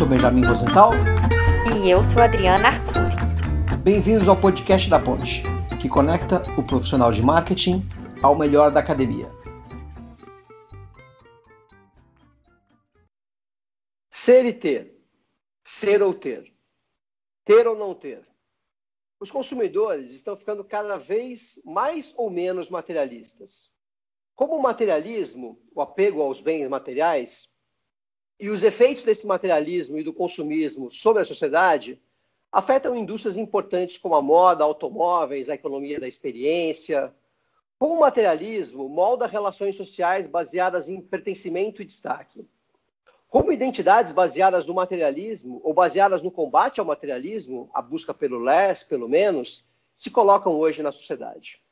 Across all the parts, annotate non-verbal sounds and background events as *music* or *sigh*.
sou Benjamin Rosenthal. E eu sou Adriana Arcuri. Bem-vindos ao podcast da Ponte, que conecta o profissional de marketing ao melhor da academia. Ser e ter. Ser ou ter. Ter ou não ter. Os consumidores estão ficando cada vez mais ou menos materialistas. Como o materialismo, o apego aos bens materiais, e os efeitos desse materialismo e do consumismo sobre a sociedade afetam indústrias importantes como a moda, automóveis, a economia da experiência. Como o materialismo molda relações sociais baseadas em pertencimento e destaque. Como identidades baseadas no materialismo ou baseadas no combate ao materialismo, a busca pelo less, pelo menos, se colocam hoje na sociedade.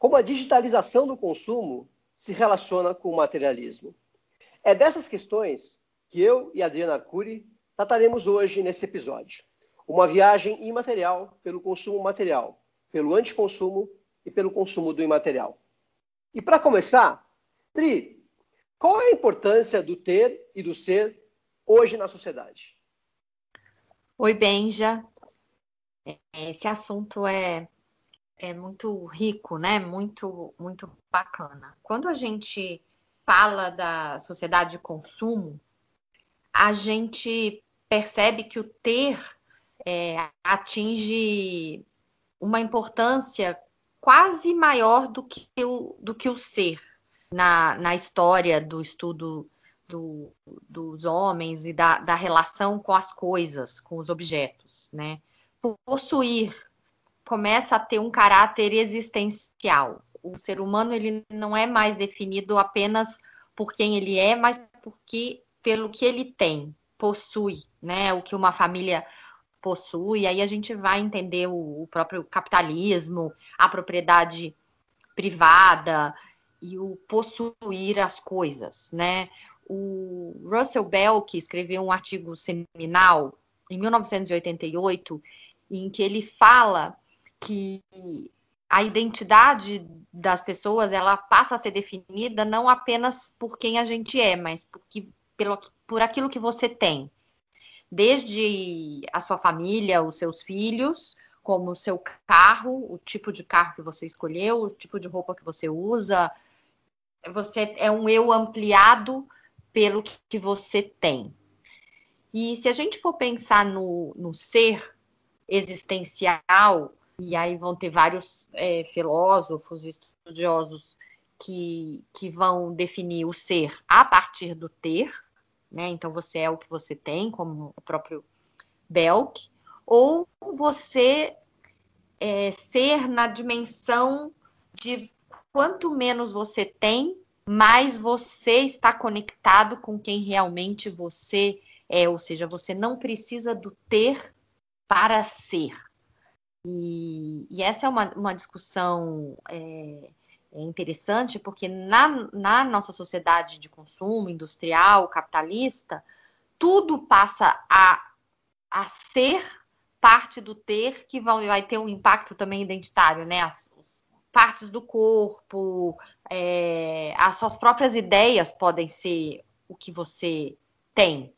Como a digitalização do consumo se relaciona com o materialismo. É dessas questões que eu e Adriana Arcuri trataremos hoje nesse episódio. Uma viagem imaterial pelo consumo material, pelo anticonsumo e pelo consumo do imaterial. E para começar, Tri, qual é a importância do ter e do ser hoje na sociedade? Oi, Benja. Esse assunto é, é muito rico, né? Muito, muito bacana. Quando a gente fala da sociedade de consumo, a gente percebe que o ter é, atinge uma importância quase maior do que o, do que o ser na, na história do estudo do, dos homens e da, da, relação com as coisas, com os objetos, né? Possuir começa a ter um caráter existencial. O ser humano ele não é mais definido apenas por quem ele é, mas porque pelo que ele tem, possui, né? O que uma família possui. Aí a gente vai entender o, o próprio capitalismo, a propriedade privada e o possuir as coisas, né? O Russell Bell, que escreveu um artigo seminal em 1988, em que ele fala que a identidade das pessoas ela passa a ser definida não apenas por quem a gente é, mas porque pelo, por aquilo que você tem. Desde a sua família, os seus filhos, como o seu carro, o tipo de carro que você escolheu, o tipo de roupa que você usa. Você é um eu ampliado pelo que você tem. E se a gente for pensar no, no ser existencial, e aí vão ter vários é, filósofos, estudiosos que, que vão definir o ser a partir do ter, né? Então você é o que você tem, como o próprio Belk, ou você é, ser na dimensão de quanto menos você tem, mais você está conectado com quem realmente você é, ou seja, você não precisa do ter para ser. E, e essa é uma, uma discussão é, é interessante porque na, na nossa sociedade de consumo industrial, capitalista, tudo passa a, a ser parte do ter que vai, vai ter um impacto também identitário, né? As, as partes do corpo, é, as suas próprias ideias podem ser o que você tem.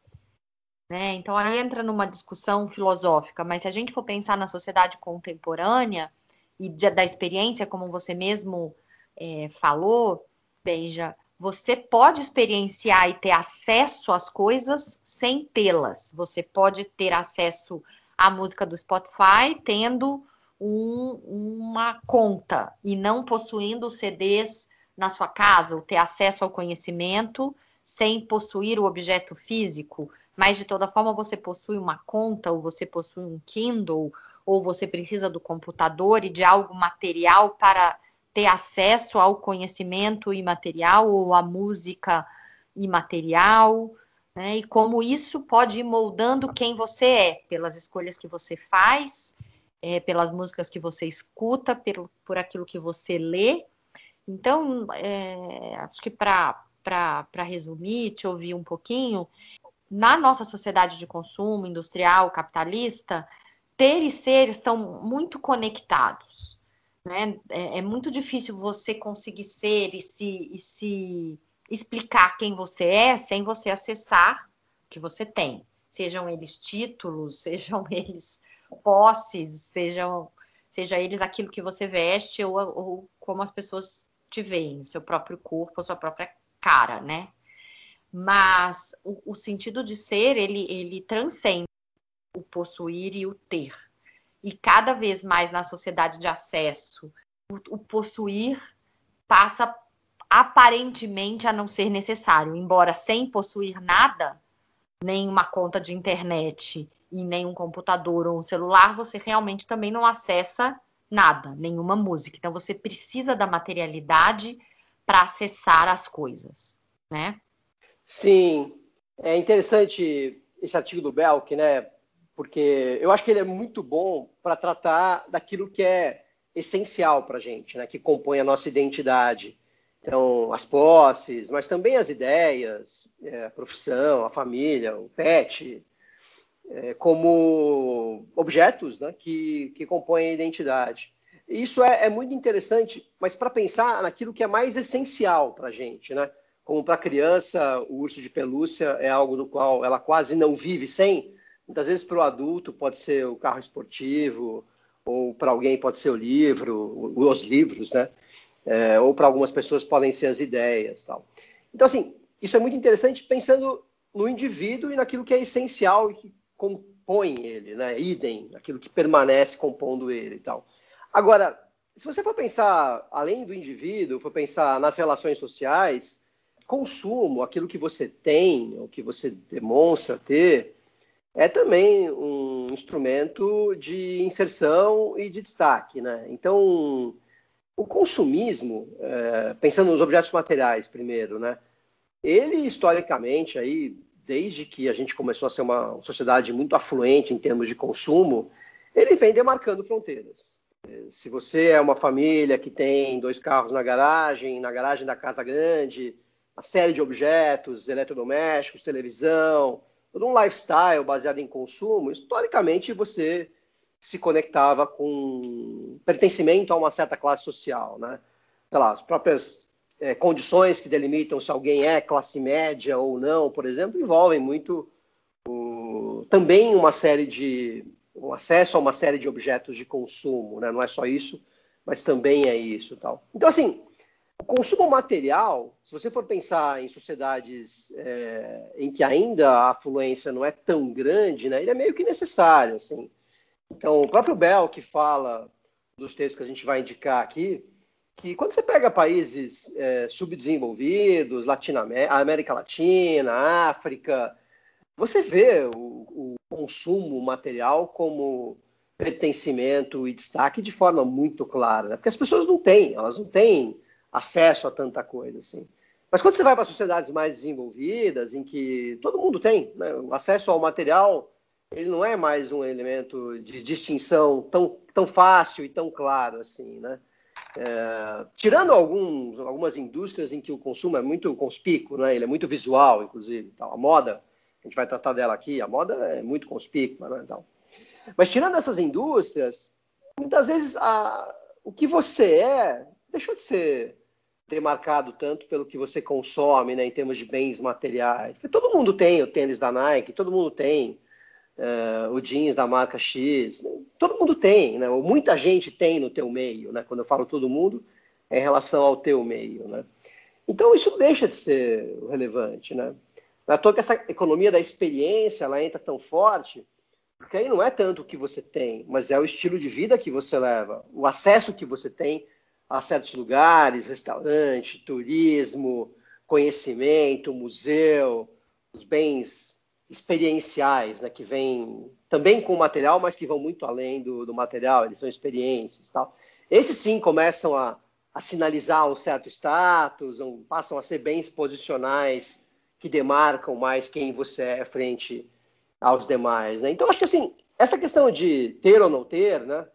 Né? Então aí entra numa discussão filosófica, mas se a gente for pensar na sociedade contemporânea e de, da experiência, como você mesmo é, falou, Benja, você pode experienciar e ter acesso às coisas sem tê-las. Você pode ter acesso à música do Spotify tendo um, uma conta e não possuindo CDs na sua casa, ou ter acesso ao conhecimento sem possuir o objeto físico, mas de toda forma você possui uma conta, ou você possui um Kindle, ou você precisa do computador e de algo material para ter acesso ao conhecimento imaterial ou à música imaterial, né? E como isso pode ir moldando quem você é, pelas escolhas que você faz, é, pelas músicas que você escuta, pelo, por aquilo que você lê. Então, é, acho que para resumir, te ouvir um pouquinho, na nossa sociedade de consumo industrial, capitalista, ter e ser estão muito conectados. Né? É, é, muito difícil você conseguir ser e se, e se explicar quem você é sem você acessar o que você tem. sejam eles títulos, *laughs* sejam eles posses, sejam, seja eles aquilo que você veste ou, ou como as pessoas te veem, seu próprio corpo, sua própria cara, né? Mas o, o sentido de ser, ele, ele transcende o possuir e o ter. E cada vez mais na sociedade de acesso, o, o possuir passa aparentemente a não ser necessário, embora sem possuir nada, nem uma conta de internet e nem um computador ou um celular, você realmente também não acessa nada, nenhuma música. Então você precisa da materialidade para acessar as coisas, né? Sim, é interessante esse artigo do Belk, né? Porque eu acho que ele é muito bom para tratar daquilo que é essencial para a gente, né? Que compõe a nossa identidade. Então, as posses, mas também as ideias, é, a profissão, a família, o pet, é, como objetos né, que, que compõem a identidade. Isso é, é muito interessante, mas para pensar naquilo que é mais essencial para a gente. Né? Como para a criança, o urso de pelúcia é algo do qual ela quase não vive sem. Muitas vezes para o adulto pode ser o carro esportivo, ou para alguém pode ser o livro, os livros, né? é, ou para algumas pessoas podem ser as ideias. Tal. Então, assim, isso é muito interessante pensando no indivíduo e naquilo que é essencial e que compõe ele, né? Idem, aquilo que permanece compondo ele e tal. Agora, se você for pensar além do indivíduo, for pensar nas relações sociais, consumo, aquilo que você tem, o que você demonstra ter, é também um instrumento de inserção e de destaque, né? Então, o consumismo, é, pensando nos objetos materiais primeiro, né? Ele historicamente aí, desde que a gente começou a ser uma sociedade muito afluente em termos de consumo, ele vem demarcando fronteiras. Se você é uma família que tem dois carros na garagem, na garagem da casa grande, uma série de objetos, eletrodomésticos, televisão, todo um lifestyle baseado em consumo, historicamente você se conectava com pertencimento a uma certa classe social, né? Sei lá, as próprias é, condições que delimitam se alguém é classe média ou não, por exemplo, envolvem muito também uma série de o acesso a uma série de objetos de consumo, né? Não é só isso, mas também é isso, tal. Então assim, o consumo material, se você for pensar em sociedades é, em que ainda a afluência não é tão grande, né? Ele é meio que necessário, assim. Então, o próprio Bell, que fala dos textos que a gente vai indicar aqui, que quando você pega países é, subdesenvolvidos, Latinoamérica, América Latina, África, você vê o, o, consumo material como pertencimento e destaque de forma muito clara, né? porque as pessoas não têm, elas não têm acesso a tanta coisa assim. Mas quando você vai para sociedades mais desenvolvidas, em que todo mundo tem né? o acesso ao material ele não é mais um elemento de distinção tão, tão fácil e tão claro assim, né? É, tirando alguns, algumas indústrias em que o consumo é muito conspícuo, né? ele é muito visual, inclusive. Tal. A moda, a gente vai tratar dela aqui, a moda é muito conspícua. Né? Mas tirando essas indústrias, muitas vezes a, o que você é deixou de ser demarcado tanto pelo que você consome né, em termos de bens materiais. Porque todo mundo tem o tênis da Nike, todo mundo tem uh, o jeans da marca X. Todo mundo tem, né? Ou muita gente tem no teu meio, né? Quando eu falo todo mundo, é em relação ao teu meio, né? Então isso deixa de ser relevante, né? À toa que essa economia da experiência ela entra tão forte, porque aí não é tanto o que você tem, mas é o estilo de vida que você leva, o acesso que você tem a certos lugares, restaurante, turismo, conhecimento, museu, os bens experienciais, né, que vêm também com material, mas que vão muito além do, do material, eles são experiências tal. Esses sim começam a, a sinalizar um certo status, um, passam a ser bens posicionais que demarcam mais quem você é frente aos demais. Né? Então, acho que assim, essa questão de ter ou não ter, né,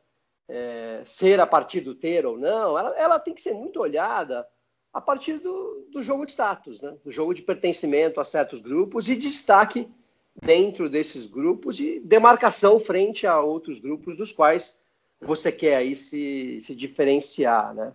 é, ser a partir do ter ou não, ela, ela tem que ser muito olhada a partir do, do jogo de status, né? do jogo de pertencimento a certos grupos e de destaque dentro desses grupos de demarcação frente a outros grupos dos quais você quer aí se, se diferenciar, né?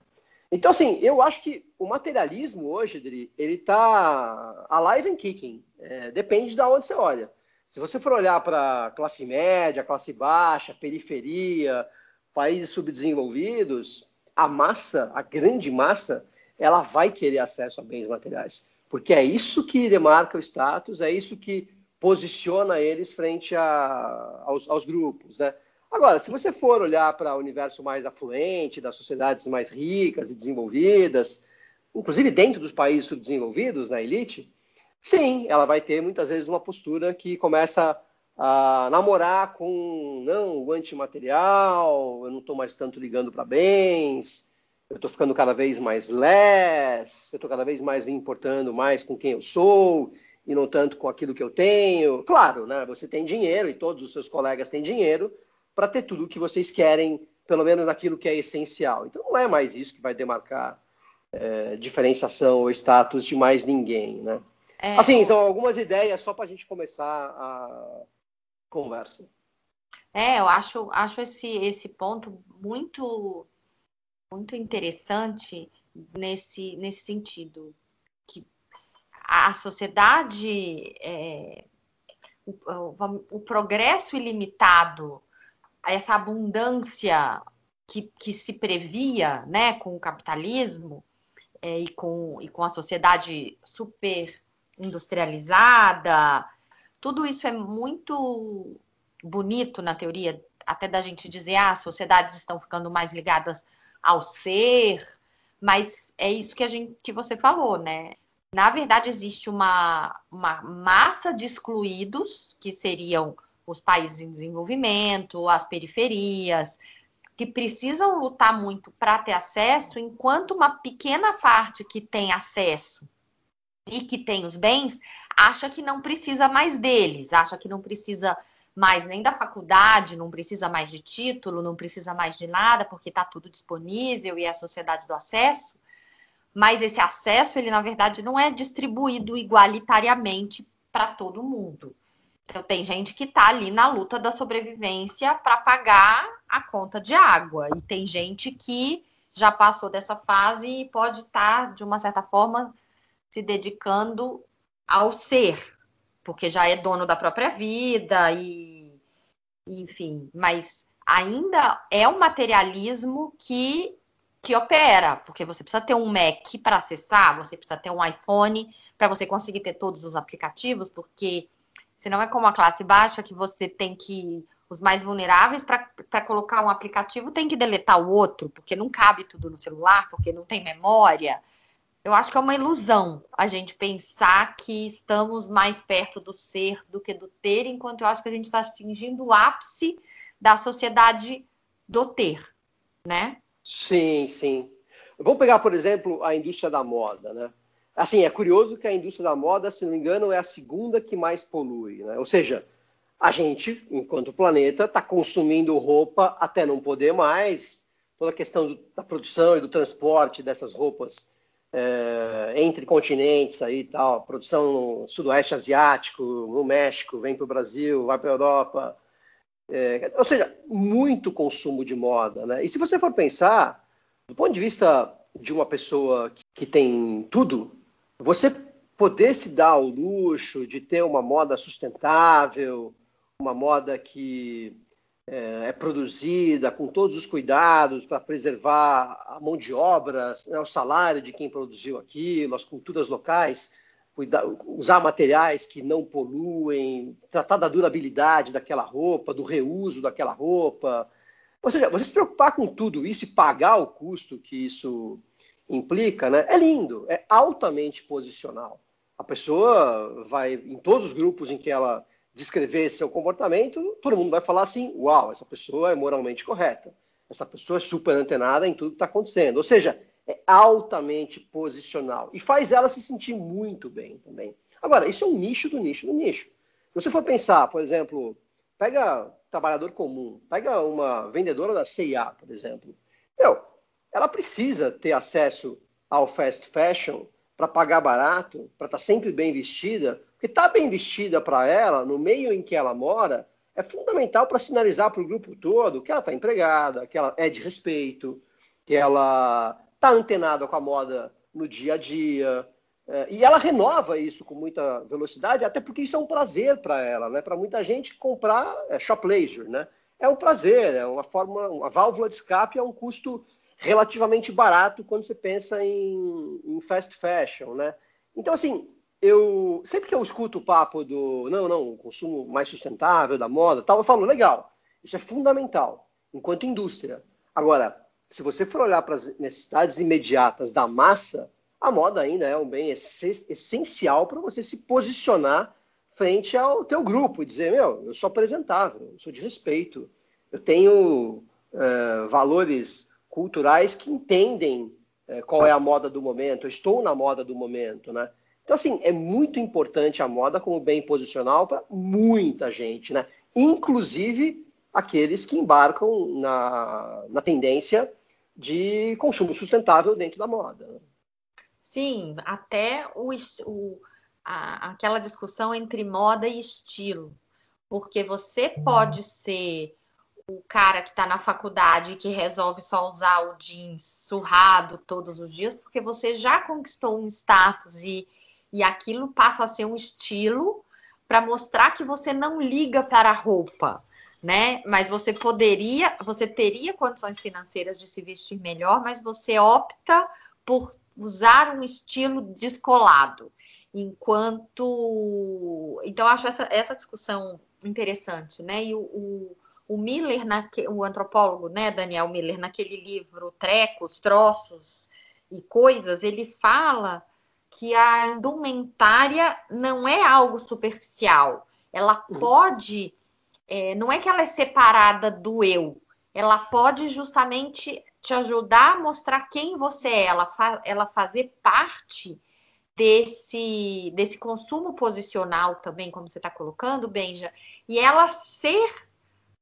Então, assim, eu acho que o materialismo hoje, Dri, ele está alive and kicking. É, depende de onde você olha. Se você for olhar para classe média, classe baixa, periferia, países subdesenvolvidos, a massa, a grande massa, ela vai querer acesso a bens materiais, porque é isso que demarca o status, é isso que posiciona eles frente a, aos, aos, grupos, né? Agora, se você for olhar para o universo mais afluente, das sociedades mais ricas e desenvolvidas, inclusive dentro dos países subdesenvolvidos, na elite, sim, ela vai ter muitas vezes uma postura que começa a namorar com não, o antimaterial, eu não estou mais tanto ligando para bens, eu estou ficando cada vez mais less, eu estou cada vez mais me importando mais com quem eu sou e não tanto com aquilo que eu tenho. Claro, né, você tem dinheiro e todos os seus colegas têm dinheiro para ter tudo o que vocês querem, pelo menos aquilo que é essencial. Então não é mais isso que vai demarcar é, diferenciação ou status de mais ninguém, né? É, assim, são algumas ideias só para a gente começar a conversa. É, eu acho, acho esse, esse ponto muito, muito interessante nesse, nesse sentido. Que a sociedade, é, o, o, o, progresso ilimitado, essa abundância que, que se previa né, com o capitalismo, é, e, com, e com a sociedade super industrializada, tudo isso é muito bonito na teoria, até da gente dizer, ah, as sociedades estão ficando mais ligadas ao ser, mas é isso que a gente que você falou, né? Na verdade, existe uma, uma massa de excluídos, que seriam os países em desenvolvimento, as periferias, que precisam lutar muito para ter acesso, enquanto uma pequena parte que tem acesso e que tem os bens acha que não precisa mais deles, acha que não precisa mais nem da faculdade, não precisa mais de título, não precisa mais de nada, porque está tudo disponível e é a sociedade do acesso. Mas esse acesso, ele na verdade não é distribuído igualitariamente para todo mundo. Então, tem gente que está ali na luta da sobrevivência para pagar a conta de água. E tem gente que já passou dessa fase e pode estar, tá, de uma certa forma, se dedicando ao ser, porque já é dono da própria vida e, enfim, mas ainda é um materialismo que que opera, porque você precisa ter um Mac para acessar, você precisa ter um iPhone para você conseguir ter todos os aplicativos, porque se não é como a classe baixa que você tem que. Os mais vulneráveis, para colocar um aplicativo, tem que deletar o outro, porque não cabe tudo no celular, porque não tem memória. Eu acho que é uma ilusão a gente pensar que estamos mais perto do ser do que do ter, enquanto eu acho que a gente está atingindo o ápice da sociedade do ter, né? Sim, sim. Vamos pegar, por exemplo, a indústria da moda, né? Assim, é curioso que a indústria da moda, se não me engano, é a segunda que mais polui. Né? Ou seja, a gente, enquanto planeta, está consumindo roupa até não poder mais. Toda a questão do, da produção e do transporte dessas roupas é, entre continentes aí tal, produção no sudoeste asiático, no México, vem para o Brasil, vai para a Europa. É, ou seja, muito consumo de moda. Né? E se você for pensar, do ponto de vista de uma pessoa que, tem tudo, você poder se dar o luxo de ter uma moda sustentável, uma moda que é, é produzida com todos os cuidados para preservar a mão de obra, né, o salário de quem produziu aquilo, as culturas locais, cuidar, usar materiais que não poluem, tratar da durabilidade daquela roupa, do reuso daquela roupa. Ou seja, você se preocupar com tudo isso e pagar o custo que isso implica, né, é lindo, é altamente posicional. A pessoa vai, em todos os grupos em que ela descrever seu comportamento, todo mundo vai falar assim: uau, essa pessoa é moralmente correta, essa pessoa é super antenada em tudo que está acontecendo. Ou seja, é altamente posicional e faz ela se sentir muito bem também. Agora, isso é um nicho do nicho do nicho. Se você for pensar, por exemplo, pega trabalhador comum, pega uma vendedora da CIA, por exemplo. Meu, ela precisa ter acesso ao fast fashion para pagar barato, para estar tá sempre bem vestida, porque estar tá bem vestida para ela, no meio em que ela mora, é fundamental para sinalizar para o grupo todo que ela está empregada, que ela é de respeito, que ela está antenada com a moda no dia a dia. É, e ela renova isso com muita velocidade, até porque isso é um prazer para ela, né? Para muita gente comprar é shop leisure, né? É um prazer, é uma forma, uma válvula de escape a um custo relativamente barato quando você pensa em, em fast fashion, né? Então assim, eu sempre que eu escuto o papo do não, não, consumo mais sustentável da moda, tal, eu falo legal, isso é fundamental enquanto indústria. Agora, se você for olhar para as necessidades imediatas da massa, a moda ainda é um bem essencial para você se posicionar frente ao teu grupo e dizer, meu, eu sou apresentável, eu sou de respeito, eu tenho uh, valores culturais que entendem uh, qual é a moda do momento, eu estou na moda do momento, né? Então, assim, é muito importante a moda como bem posicional para muita gente, né? Inclusive aqueles que embarcam na, na tendência de consumo sustentável dentro da moda. Né? Sim, até o, o, a, aquela discussão entre moda e estilo. Porque você pode ser o cara que está na faculdade que resolve só usar o jeans surrado todos os dias, porque você já conquistou um status e, e aquilo passa a ser um estilo para mostrar que você não liga para a roupa, né? Mas você poderia, você teria condições financeiras de se vestir melhor, mas você opta por usar um estilo descolado. Enquanto. Então, acho essa, essa discussão interessante, né? E o, o, o Miller, o antropólogo, né, Daniel Miller, naquele livro Trecos, Troços e Coisas, ele fala que a indumentária não é algo superficial. Ela uhum. pode. É, não é que ela é separada do eu, ela pode justamente te ajudar a mostrar quem você é, ela, fa ela fazer parte desse, desse consumo posicional também, como você está colocando, Benja, e ela ser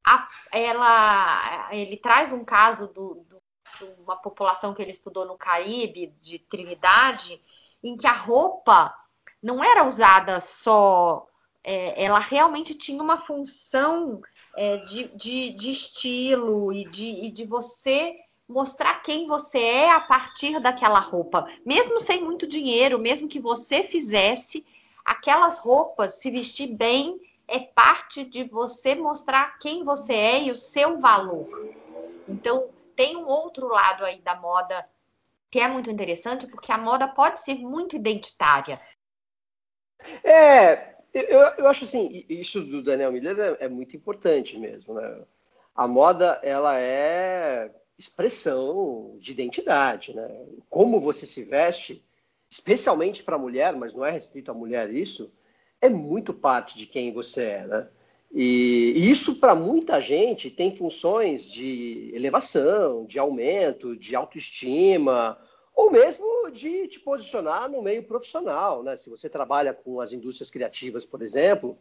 a, ela ele traz um caso do, do, de uma população que ele estudou no Caribe, de Trinidade, em que a roupa não era usada só, é, ela realmente tinha uma função é, de, de, de, estilo e de, e de você mostrar quem você é a partir daquela roupa, mesmo sem muito dinheiro, mesmo que você fizesse aquelas roupas, se vestir bem é parte de você mostrar quem você é e o seu valor. Então, tem um outro lado aí da moda que é muito interessante, porque a moda pode ser muito identitária. É, eu, eu acho assim, isso do Daniel Miller é, é muito importante mesmo, né? A moda, ela é expressão de identidade, né? Como você se veste, especialmente para a mulher, mas não é restrito à mulher isso, é muito parte de quem você é, né? E, isso para muita gente tem funções de elevação, de aumento, de autoestima, ou mesmo de te posicionar no meio profissional, né? Se você trabalha com as indústrias criativas, por exemplo,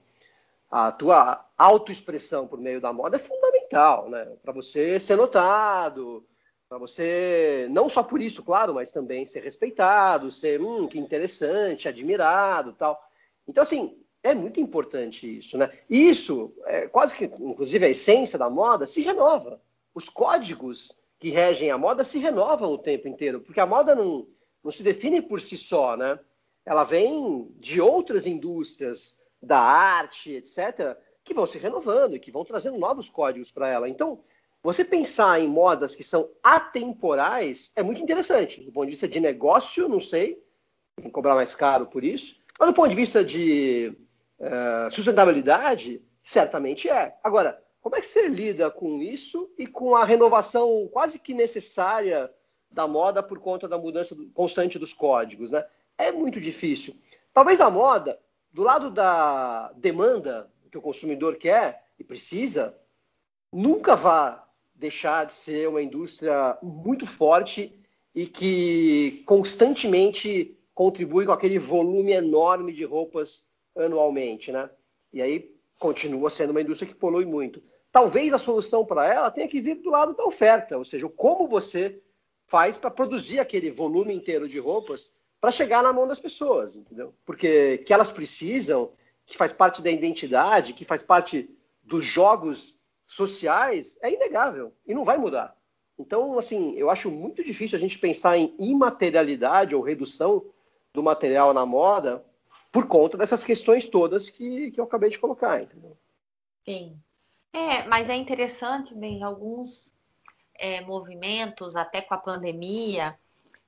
a tua autoexpressão por meio da moda é fundamental, né? Para você ser notado, para você, não só por isso, claro, mas também ser respeitado, ser, hum, que interessante, admirado tal. Então, assim, é muito importante isso, né? Isso, é, quase que, inclusive, a essência da moda se renova. Os códigos que regem a moda se renovam o tempo inteiro, porque a moda não, não se define por si só, né? Ela vem de outras indústrias, da arte, etc., que vão se renovando e que vão trazendo novos códigos para ela. Então, você pensar em modas que são atemporais é muito interessante. Do ponto de vista de negócio, não sei, tem que cobrar mais caro por isso, mas do ponto de vista de uh, sustentabilidade, certamente é. Agora, como é que você lida com isso e com a renovação quase que necessária da moda por conta da mudança constante dos códigos, né? É muito difícil. Talvez a moda do lado da demanda que o consumidor quer e precisa, nunca vá deixar de ser uma indústria muito forte e que constantemente contribui com aquele volume enorme de roupas anualmente, né? E aí continua sendo uma indústria que polui muito. Talvez a solução para ela tenha que vir do lado da oferta, ou seja, como você faz para produzir aquele volume inteiro de roupas para chegar na mão das pessoas, entendeu? Porque que elas precisam, que faz parte da identidade, que faz parte dos jogos sociais, é inegável e não vai mudar. Então, assim, eu acho muito difícil a gente pensar em imaterialidade ou redução do material na moda por conta dessas questões todas que, que eu acabei de colocar, entendeu? Sim. É, mas é interessante, bem, alguns é, movimentos, até com a pandemia,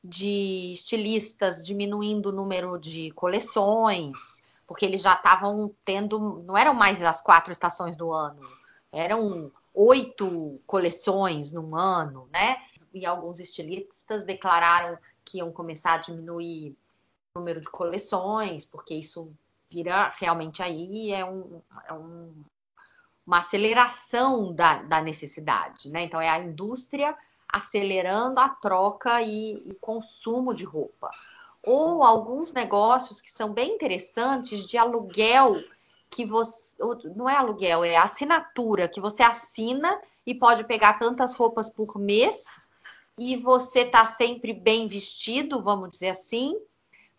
de estilistas diminuindo o número de coleções, porque eles já estavam tendo, não eram mais as quatro estações do ano, eram oito coleções num ano, né? E alguns estilistas declararam que iam começar a diminuir número de coleções, porque isso vira realmente aí é, um, é um, uma aceleração da, da, necessidade, né? Então é a indústria acelerando a troca e, e consumo de roupa. Ou alguns negócios que são bem interessantes de aluguel que você não é aluguel, é assinatura que você assina e pode pegar tantas roupas por mês e você tá sempre bem vestido, vamos dizer assim,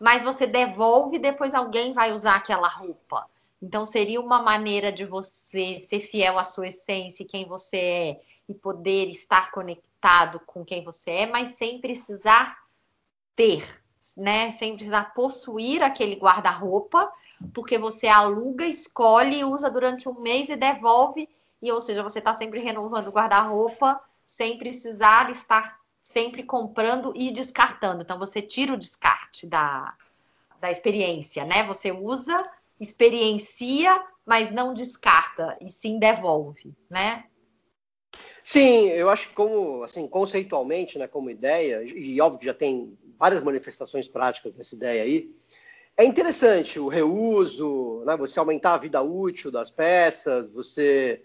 mas você devolve e depois alguém vai usar aquela roupa. Então seria uma maneira de você ser fiel à sua essência, quem você é e poder estar conectado com quem você é, mas sem precisar ter, né? Sem precisar possuir aquele guarda-roupa, porque você aluga, escolhe, usa durante um mês e devolve, e ou seja, você está sempre renovando o guarda-roupa sem precisar estar sempre comprando e descartando. Então você tira o descarte da, da experiência, né? Você usa, experiencia, mas não descarta e sim devolve, né? Sim, eu acho que como assim conceitualmente, né, como ideia e óbvio que já tem várias manifestações práticas dessa ideia aí. É interessante o reuso, né, você aumentar a vida útil das peças, você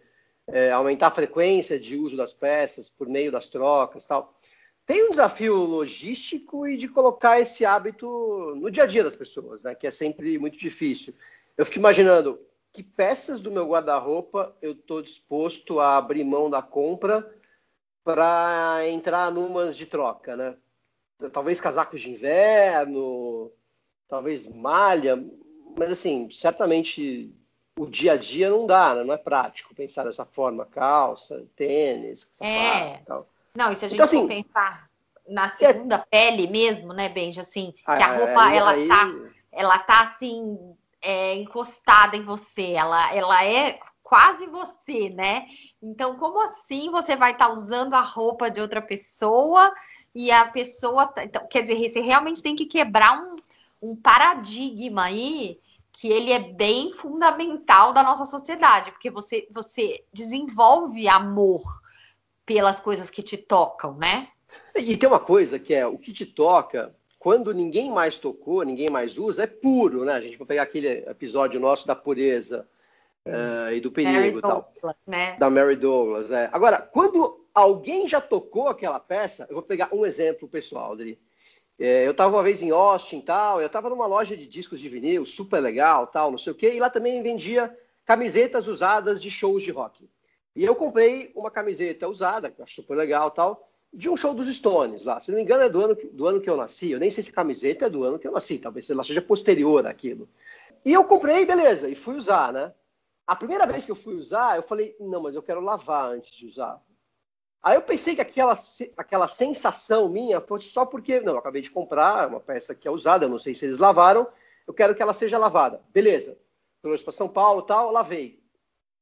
é, aumentar a frequência de uso das peças por meio das trocas, tal tem um desafio logístico e de colocar esse hábito no dia a dia das pessoas, né? Que é sempre muito difícil. Eu fico imaginando que peças do meu guarda-roupa eu estou disposto a abrir mão da compra para entrar numas de troca, né? Talvez casacos de inverno, talvez malha, mas assim, certamente o dia a dia não dá, né? não é prático pensar dessa forma, calça, tênis, sapato, é. tal. Não, e se a gente então, assim, pensar na segunda é... pele mesmo, né, Benja, assim, ah, que a roupa aí, ela aí... tá, ela tá assim é, encostada em você, ela, ela é quase você, né? Então, como assim você vai estar tá usando a roupa de outra pessoa e a pessoa, tá, então, quer dizer, você realmente tem que quebrar um, um paradigma aí que ele é bem fundamental da nossa sociedade, porque você, você desenvolve amor pelas coisas que te tocam, né? E tem uma coisa que é o que te toca, quando ninguém mais tocou, ninguém mais usa, é puro, né? A gente vai pegar aquele episódio nosso da pureza uh, e do perigo e tal. Douglas, né? Da Mary Douglas, é. Agora, quando alguém já tocou aquela peça, eu vou pegar um exemplo pessoal, Adri. É, eu estava uma vez em Austin tal, eu estava numa loja de discos de vinil, super legal, tal, não sei o quê, e lá também vendia camisetas usadas de shows de rock. E eu comprei uma camiseta usada, que eu acho super legal tal, de um show dos Stones lá. Se não me engano, é do ano, do ano que eu nasci. Eu nem sei se a camiseta é do ano que eu nasci, talvez ela seja posterior àquilo. E eu comprei, beleza, e fui usar, né? A primeira vez que eu fui usar, eu falei, não, mas eu quero lavar antes de usar. Aí eu pensei que aquela, aquela sensação minha fosse só porque, não, eu acabei de comprar uma peça que é usada, eu não sei se eles lavaram, eu quero que ela seja lavada. Beleza. Trouxe para São Paulo tal, lavei.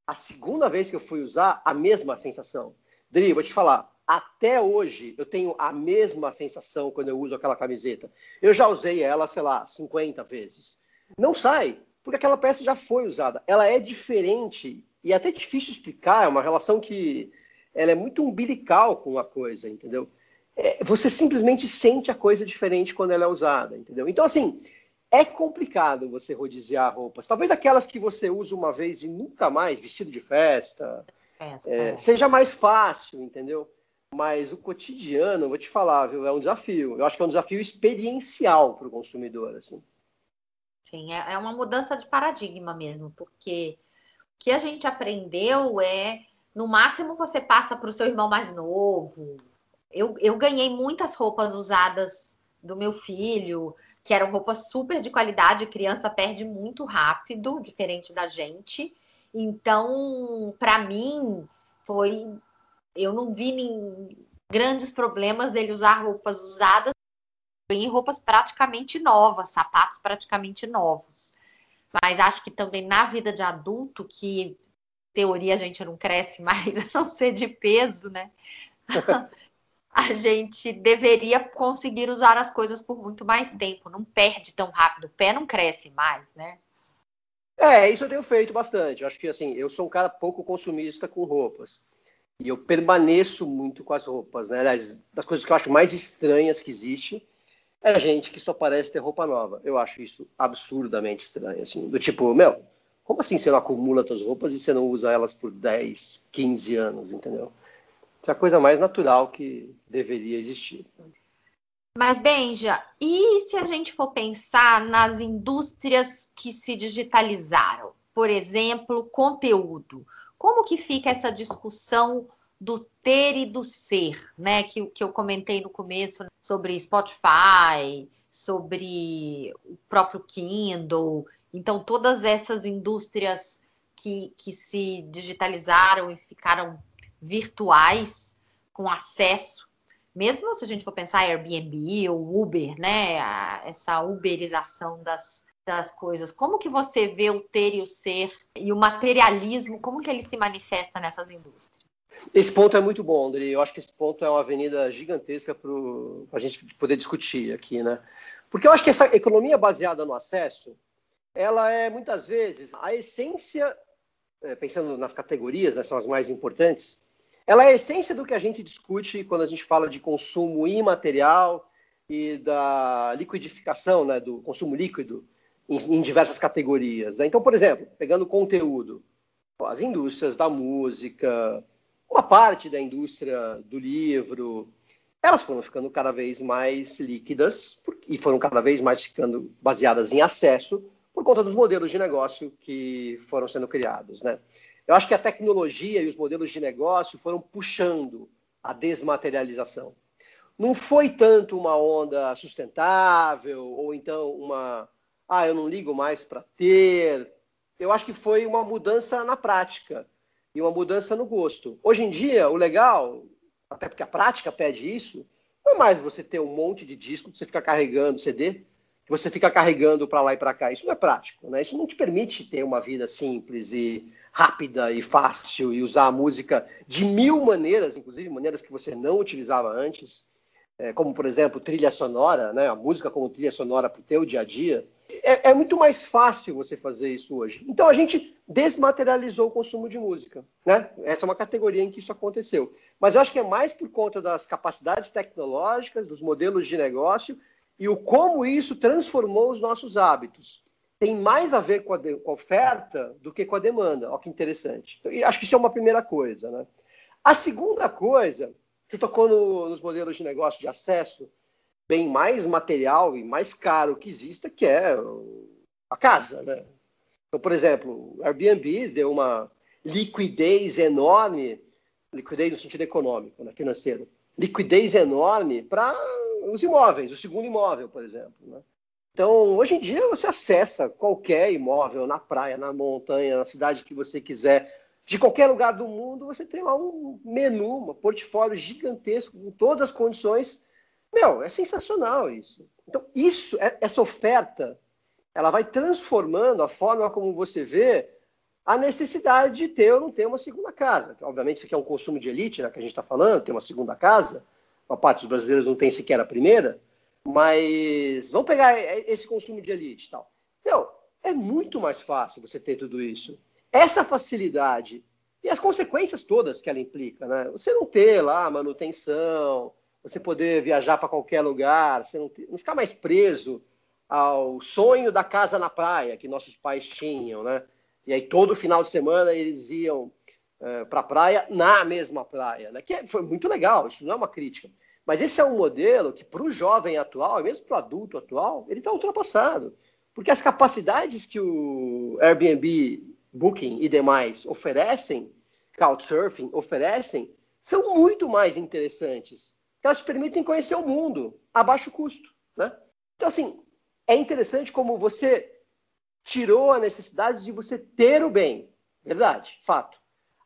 A segunda vez que eu fui usar, a mesma sensação. Dri, vou te falar, até hoje eu tenho a mesma sensação quando eu uso aquela camiseta. Eu já usei ela, sei lá, 50 vezes. Não sai, porque aquela peça já foi usada. Ela é diferente e é até difícil explicar, é uma relação que ela é muito umbilical com a coisa, entendeu? É, você simplesmente sente a coisa diferente quando ela é usada, entendeu? Então, assim, é complicado você rodiziar roupas. Talvez aquelas que você usa uma vez e nunca mais, vestido de festa, festa. É, seja mais fácil, entendeu? Mas o cotidiano, vou te falar, viu, é um desafio. Eu acho que é um desafio experiencial para o consumidor, assim. Sim, é, é uma mudança de paradigma mesmo, porque o que a gente aprendeu é, no máximo, você passa para o seu irmão mais novo. Eu, eu ganhei muitas roupas usadas do meu filho que eram roupas super de qualidade, criança perde muito rápido, diferente da gente. Então, para mim, foi. Eu não vi nem grandes problemas dele usar roupas usadas em roupas praticamente novas, sapatos praticamente novos. Mas acho que também na vida de adulto, que teoria a gente não cresce mais, *laughs* a não ser de peso, né? *laughs* a gente deveria conseguir usar as coisas por muito mais tempo, não perde tão rápido, o pé não cresce mais, né? É, isso eu tenho feito bastante. Eu acho que assim, eu sou um cara pouco consumista com roupas. E eu permaneço muito com as roupas, né? Das, coisas que eu acho mais estranhas que existe é gente que só parece ter roupa nova. Eu acho isso absurdamente estranho, assim, do tipo, meu, como assim você não acumula suas roupas e você não usa elas por 10, 15 anos, entendeu? Isso é a coisa mais natural que deveria existir. Mas, Benja, e se a gente for pensar nas indústrias que se digitalizaram? Por exemplo, conteúdo. Como que fica essa discussão do ter e do ser, né? Que, que eu comentei no começo sobre Spotify, sobre o próprio Kindle. Então, todas essas indústrias que, que se digitalizaram e ficaram virtuais, com acesso mesmo se a gente for pensar Airbnb ou Uber, né, essa uberização das, das coisas, como que você vê o ter e o ser e o materialismo, como que ele se manifesta nessas indústrias? Esse ponto é muito bom, André. Eu acho que esse ponto é uma avenida gigantesca para a gente poder discutir aqui, né? Porque eu acho que essa economia baseada no acesso, ela é muitas vezes a essência, é, pensando nas categorias, né, são as mais importantes, ela é a essência do que a gente discute quando a gente fala de consumo imaterial e da liquidificação, né, do consumo líquido em, em diversas categorias. Né? Então, por exemplo, pegando conteúdo, as indústrias da música, uma parte da indústria do livro, elas foram ficando cada vez mais líquidas e foram cada vez mais ficando baseadas em acesso por conta dos modelos de negócio que foram sendo criados, né? Eu acho que a tecnologia e os modelos de negócio foram puxando a desmaterialização. Não foi tanto uma onda sustentável ou então uma, ah, eu não ligo mais para ter. Eu acho que foi uma mudança na prática e uma mudança no gosto. Hoje em dia, o legal, até porque a prática pede isso, não é mais você ter um monte de disco você fica carregando CD, que você fica carregando para lá e para cá. Isso não é prático, né? Isso não te permite ter uma vida simples e rápida e fácil e usar a música de mil maneiras, inclusive maneiras que você não utilizava antes, é, como por exemplo trilha sonora, né? a música como trilha sonora para o teu dia a dia. É, é, muito mais fácil você fazer isso hoje. Então a gente desmaterializou o consumo de música. Né? Essa é uma categoria em que isso aconteceu. Mas eu acho que é mais por conta das capacidades tecnológicas, dos modelos de negócio e o como isso transformou os nossos hábitos tem mais a ver com a, de, com a oferta do que com a demanda. Olha que interessante. Acho que isso é uma primeira coisa. Né? A segunda coisa, que tocou no, nos modelos de negócio de acesso, bem mais material e mais caro que exista, que é a casa. Né? Então, por exemplo, o Airbnb deu uma liquidez enorme, liquidez no sentido econômico, né, financeiro, liquidez enorme para os imóveis, o segundo imóvel, por exemplo. Né? Então, hoje em dia, você acessa qualquer imóvel na praia, na montanha, na cidade que você quiser, de qualquer lugar do mundo, você tem lá um menu, um portfólio gigantesco, com todas as condições. Meu, é sensacional isso. Então, isso, é, essa oferta, ela vai transformando a forma como você vê a necessidade de ter ou não ter uma segunda casa. Obviamente, isso aqui é um consumo de elite, né, que a gente está falando, ter uma segunda casa. Uma parte dos brasileiros não tem sequer a primeira. Mas vamos pegar esse consumo de elite e tal. Meu, é muito mais fácil você ter tudo isso. Essa facilidade e as consequências todas que ela implica, né? Você não ter lá manutenção, você poder viajar para qualquer lugar, você não, ter, não ficar mais preso ao sonho da casa na praia que nossos pais tinham, né? E aí todo final de semana eles iam é, para a praia na mesma praia, né? Que foi muito legal, isso não é uma crítica. Mas esse é um modelo que, para o jovem atual, e mesmo para o adulto atual, ele está ultrapassado. Porque as capacidades que o Airbnb, Booking e demais oferecem, Couchsurfing oferecem, são muito mais interessantes. Elas permitem conhecer o mundo a baixo custo. Né? Então, assim, é interessante como você tirou a necessidade de você ter o bem. Verdade, fato.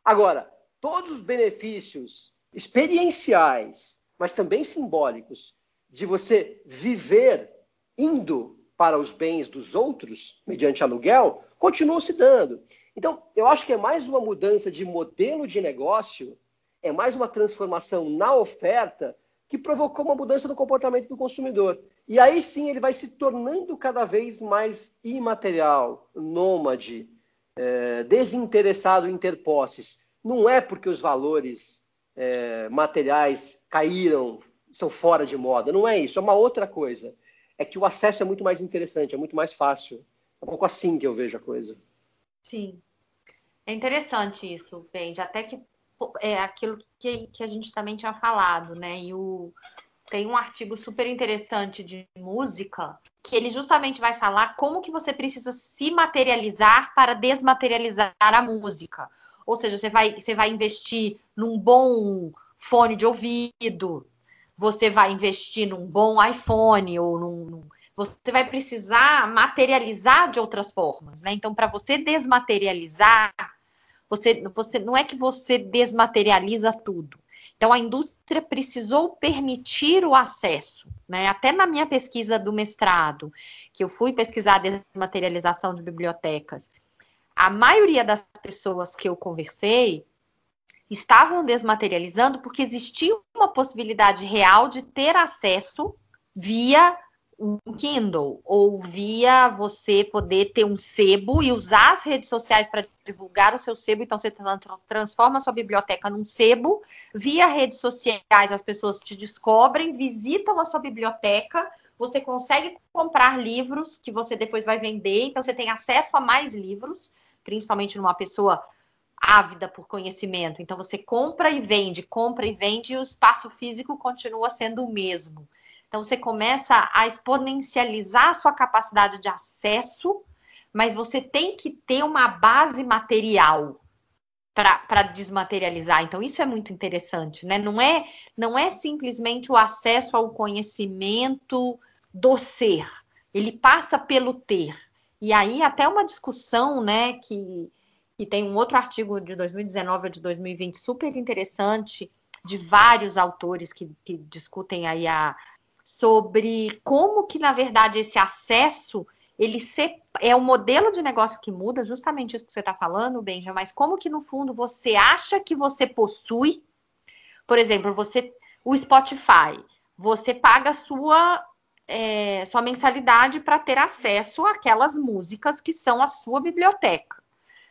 Agora, todos os benefícios experienciais mas também simbólicos, de você viver indo para os bens dos outros, mediante aluguel, continuam se dando. Então, eu acho que é mais uma mudança de modelo de negócio, é mais uma transformação na oferta que provocou uma mudança no comportamento do consumidor. E aí sim ele vai se tornando cada vez mais imaterial, nômade, é, desinteressado em ter posses. Não é porque os valores é, materiais caíram, são fora de moda. Não é isso, é uma outra coisa. É que o acesso é muito mais interessante, é muito mais fácil. É um pouco assim que eu vejo a coisa. Sim. É interessante isso, Benji. Até que é aquilo que, que a gente também tinha falado, né? E o, tem um artigo super interessante de música que ele justamente vai falar como que você precisa se materializar para desmaterializar a música. Ou seja, você vai, você vai investir num bom fone de ouvido, você vai investir num bom iPhone ou num, você vai precisar materializar de outras formas, né? Então, para você desmaterializar, você, você não é que você desmaterializa tudo. Então, a indústria precisou permitir o acesso, né? Até na minha pesquisa do mestrado, que eu fui pesquisar a desmaterialização de bibliotecas, a maioria das pessoas que eu conversei estavam desmaterializando porque existia uma possibilidade real de ter acesso via um Kindle ou via você poder ter um sebo e usar as redes sociais para divulgar o seu sebo. Então você transforma a sua biblioteca num sebo. Via redes sociais as pessoas te descobrem, visitam a sua biblioteca. Você consegue comprar livros que você depois vai vender. Então você tem acesso a mais livros, principalmente numa pessoa ávida por conhecimento. Então você compra e vende, compra e vende e o espaço físico continua sendo o mesmo. Então você começa a exponencializar a sua capacidade de acesso, mas você tem que ter uma base material para desmaterializar. Então isso é muito interessante, né? Não é não é simplesmente o acesso ao conhecimento do ser. Ele passa pelo ter. E aí até uma discussão, né, que que tem um outro artigo de 2019 ou de 2020 super interessante, de vários autores que, que discutem aí a, sobre como que, na verdade, esse acesso ele é o modelo de negócio que muda, justamente isso que você está falando, Benja, mas como que no fundo você acha que você possui, por exemplo, você o Spotify, você paga sua é, sua mensalidade para ter acesso àquelas músicas que são a sua biblioteca.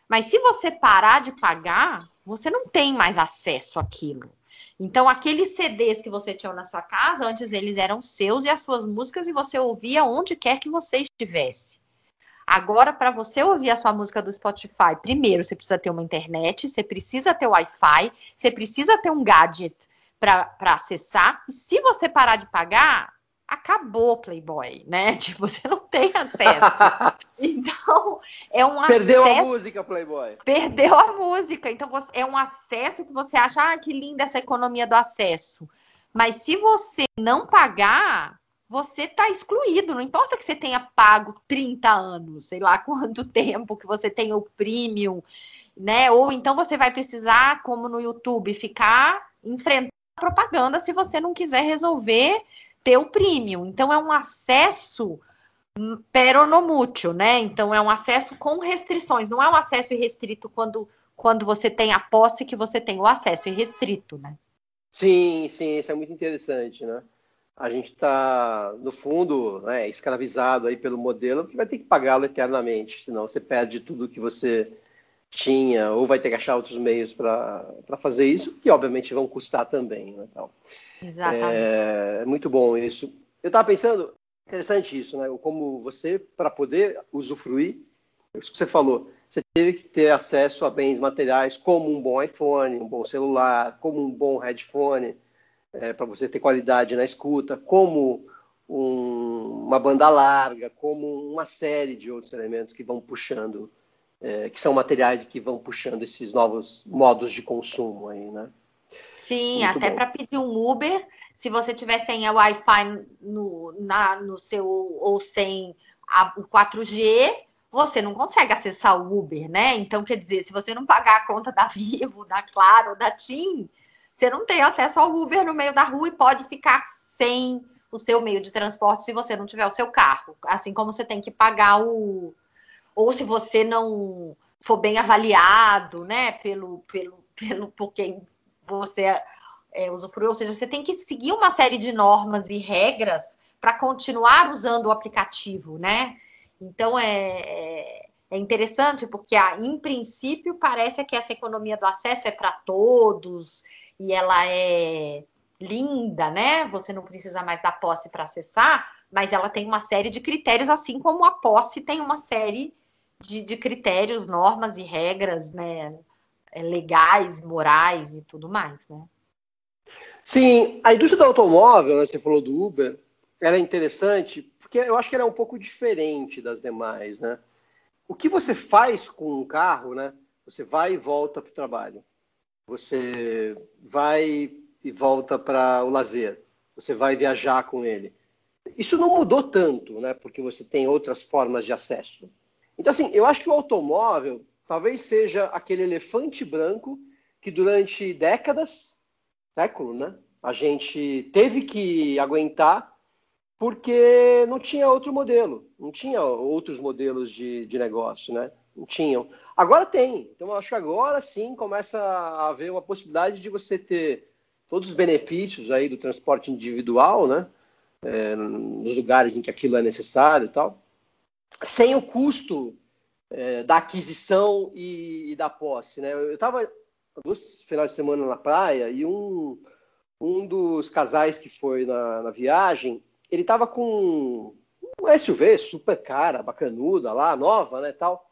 Mas se você parar de pagar, você não tem mais acesso àquilo. Então, aqueles CDs que você tinha na sua casa, antes eles eram seus e as suas músicas e você ouvia onde quer que você estivesse. Agora, para você ouvir a sua música do Spotify, primeiro você precisa ter uma internet, você precisa ter Wi-Fi, você precisa ter um gadget para acessar. E se você parar de pagar, acabou Playboy, né? *laughs* Tipo, você não tem acesso. então, é um Perdeu acesso... a música, Playboy. Perdeu a música. Então, é um acesso que você acha, ah, que linda essa economia do acesso. Mas se você não pagar, você está excluído. Não importa que você tenha pago 30 anos, sei lá *laughs* quanto tempo que você tenha o premium, né? Ou então você vai precisar, como no YouTube, ficar enfrentando propaganda se você não quiser resolver ter o premium. Então, é um acesso peronomútil, né? Então, é um acesso com restrições. Não é um acesso irrestrito quando, quando você tem a posse que você tem o acesso irrestrito, né? Sim, sim, isso é muito interessante, né? A gente está, no fundo, né, escravizado aí pelo modelo que vai ter que pagá-lo eternamente, senão você perde tudo que você tinha ou vai ter que achar outros meios para fazer isso, que obviamente vão custar também. Né, então, Exatamente. É, é muito bom isso. Eu estava pensando, interessante isso, né? Como você, para poder usufruir, isso que você falou, você teve que ter acesso a bens materiais como um bom iPhone, um bom celular, como um bom headphone, é, para você ter qualidade na escuta, como um, uma banda larga, como uma série de outros elementos que vão puxando, é, que são materiais que vão puxando esses novos modos de consumo aí, né? Sim, Muito até para pedir um Uber, se você tiver sem Wi-Fi no, na, no seu ou sem a, o 4G, você não consegue acessar o Uber, né? Então, quer dizer, se você não pagar a conta da *laughs* Vivo, da Claro, da TIM, você não tem acesso ao Uber no meio da rua e pode ficar sem o seu meio de transporte se você não tiver o seu carro. Assim como você tem que pagar o. Ou se você não for bem avaliado, né, pelo, pelo, pelo por quem você é, usufruiu. Ou seja, você tem que seguir uma série de normas e regras para continuar usando o aplicativo, né? Então é, é, é interessante porque, ah, em princípio, parece que essa economia do acesso é para todos e ela é linda, né? Você não precisa mais da posse para acessar, mas ela tem uma série de critérios, assim como a posse tem uma série de, de critérios, normas e regras, né? É, legais, morais e tudo mais, né? Sim, a indústria do automóvel, né, você falou do Uber, ela é interessante porque eu acho que ela é um pouco diferente das demais, né? O que você faz com um carro, né? Você vai e volta para o trabalho. Você vai e volta para o lazer. Você vai viajar com ele. Isso não mudou tanto, né? Porque você tem outras formas de acesso. Então, assim, eu acho que o automóvel talvez seja aquele elefante branco que durante décadas, século, né? A gente teve que aguentar porque não tinha outro modelo, não tinha outros modelos de, de negócio, né? Não tinham. Agora tem. Então, acho que agora sim começa a haver uma possibilidade de você ter todos os benefícios aí do transporte individual, né? É, nos lugares em que aquilo é necessário e tal, sem o custo é, da aquisição e, e, da posse, né? Eu estava dois finais de semana na praia e um, um dos casais que foi na, na viagem, ele estava com um SUV super cara, bacanuda lá, nova, né, tal.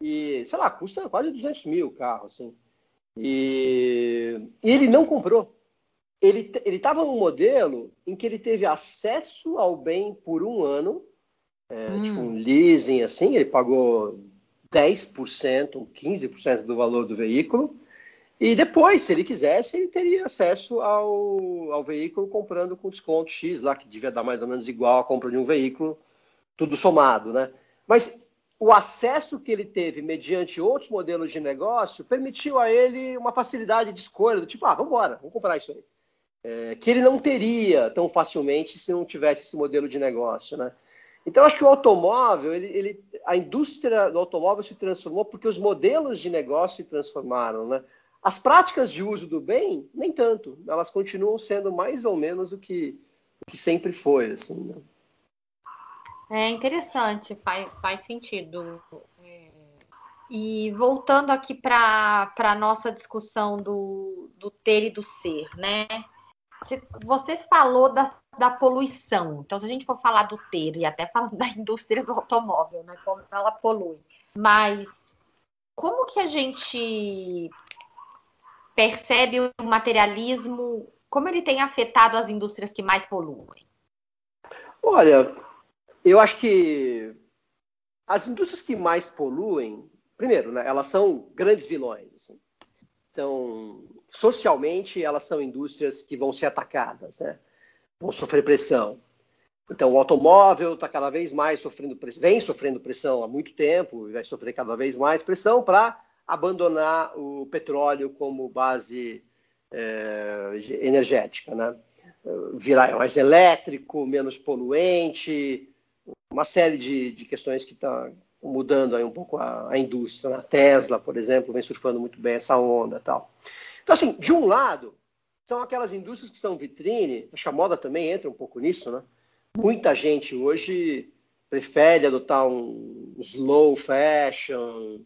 E, sei lá, custa quase 200 mil o carro, assim. E, e ele não comprou. Ele estava num modelo em que ele teve acesso ao bem por um ano, é, hum. tipo um leasing, assim, ele pagou 10%, 15% do valor do veículo. E depois, se ele quisesse, ele teria acesso ao, ao veículo comprando com desconto X lá, que devia dar mais ou menos igual à compra de um veículo, tudo somado, né? Mas o acesso que ele teve mediante outros modelos de negócio permitiu a ele uma facilidade de escolha, do tipo, ah, vamos embora, vamos comprar isso aí. É, que ele não teria tão facilmente se não tivesse esse modelo de negócio, né? Então, acho que o automóvel, ele, ele, a indústria do automóvel se transformou porque os modelos de negócio se transformaram, né? As práticas de uso do bem, nem tanto. Elas continuam sendo mais ou menos o que, o que sempre foi, assim, né? É interessante, faz, faz sentido. É, e voltando aqui para a nossa discussão do, do ter e do ser, né? Você, falou da, da poluição. Então, se a gente for falar do ter e até falar *laughs* da indústria do automóvel, né? Como ela polui. Mas como que a gente percebe o materialismo, como ele tem afetado as indústrias que mais poluem? Olha, eu acho que as indústrias que mais poluem, primeiro, né, elas são grandes vilões. Assim. Então, socialmente, elas são indústrias que vão ser atacadas, né? vão sofrer pressão. Então, o automóvel está cada vez mais sofrendo pressão, vem sofrendo pressão há muito tempo e vai sofrer cada vez mais pressão para abandonar o petróleo como base é, energética, né? Virar mais elétrico, menos poluente, uma série de, de questões que tá mudando aí um pouco a, a indústria. A Tesla, por exemplo, vem surfando muito bem essa onda tal. Então, assim, de um lado, são aquelas indústrias que são vitrine, acho que a moda também entra um pouco nisso, né? Muita gente hoje prefere adotar um slow fashion,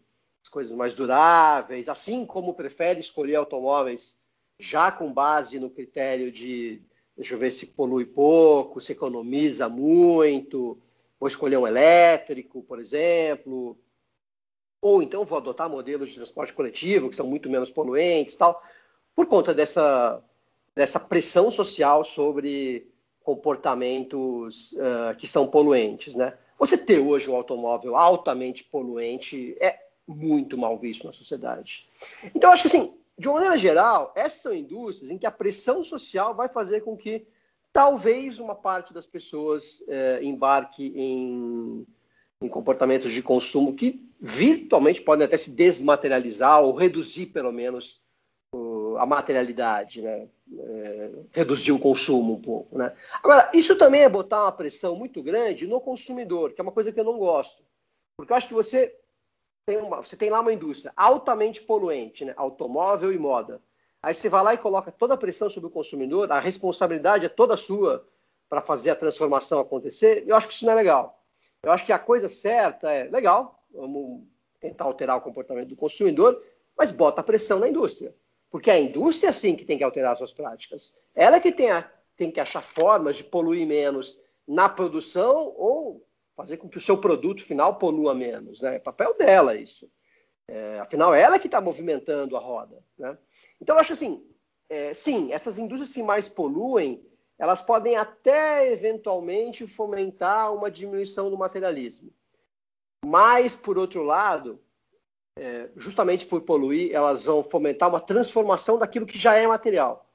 coisas mais duráveis, assim como prefere escolher automóveis já com base no critério de deixa eu ver se polui pouco, se economiza muito, vou escolher um elétrico, por exemplo, ou então vou adotar modelos de transporte coletivo que são muito menos poluentes, tal, por conta dessa dessa pressão social sobre comportamentos uh, que são poluentes, né? Você ter hoje um automóvel altamente poluente é muito mal visto na sociedade. Então, acho que assim, de uma maneira geral, essas são indústrias em que a pressão social vai fazer com que talvez uma parte das pessoas é, embarque em, em, comportamentos de consumo que virtualmente podem até se desmaterializar ou reduzir, pelo menos, a materialidade, né? É, reduzir o consumo um pouco. Né? Agora, isso também é botar uma pressão muito grande no consumidor, que é uma coisa que eu não gosto. Porque eu acho que você tem, uma, você tem lá uma indústria altamente poluente, né? automóvel e moda. Aí você vai lá e coloca toda a pressão sobre o consumidor, a responsabilidade é toda sua para fazer a transformação acontecer. Eu acho que isso não é legal. Eu acho que a coisa certa é legal, vamos tentar alterar o comportamento do consumidor, mas bota pressão na indústria. Porque é a indústria, sim, que tem que alterar suas práticas. Ela é que tem, a, tem que achar formas de poluir menos na produção ou fazer com que o seu produto final polua menos. Né? É papel dela isso. É, afinal, ela é que está movimentando a roda. Né? Então, eu acho assim, é, sim, essas indústrias que mais poluem, elas podem até eventualmente fomentar uma diminuição do materialismo. Mas, por outro lado, é, justamente por poluir, elas vão fomentar uma transformação daquilo que já é material.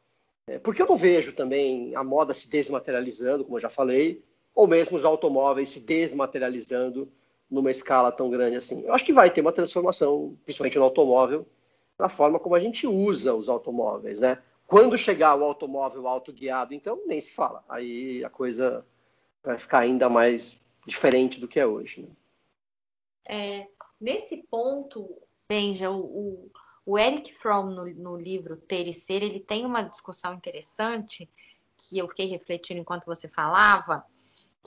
É, porque eu não vejo também a moda se desmaterializando, como eu já falei, ou mesmo os automóveis se desmaterializando numa escala tão grande assim. Eu acho que vai ter uma transformação, principalmente no automóvel, na forma como a gente usa os automóveis, né? Quando chegar o automóvel autoguiado, então nem se fala. Aí a coisa vai ficar ainda mais diferente do que é hoje. Né? É, Nesse ponto, Benja, o, o Eric Fromm, no, no, livro Ter e Ser, ele tem uma discussão interessante que eu fiquei refletindo enquanto você falava,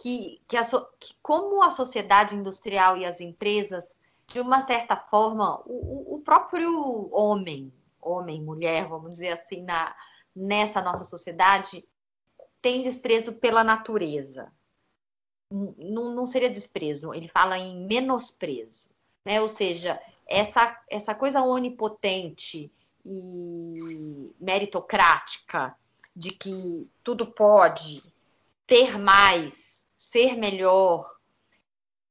que, que, a, que como a sociedade industrial e as empresas, de uma certa forma, o, o próprio homem, homem, mulher, vamos dizer assim, na, nessa nossa sociedade, tem desprezo pela natureza. Não, não seria desprezo, ele fala em menosprezo né? Ou seja, essa, essa coisa onipotente e meritocrática de que tudo pode ter mais, ser melhor,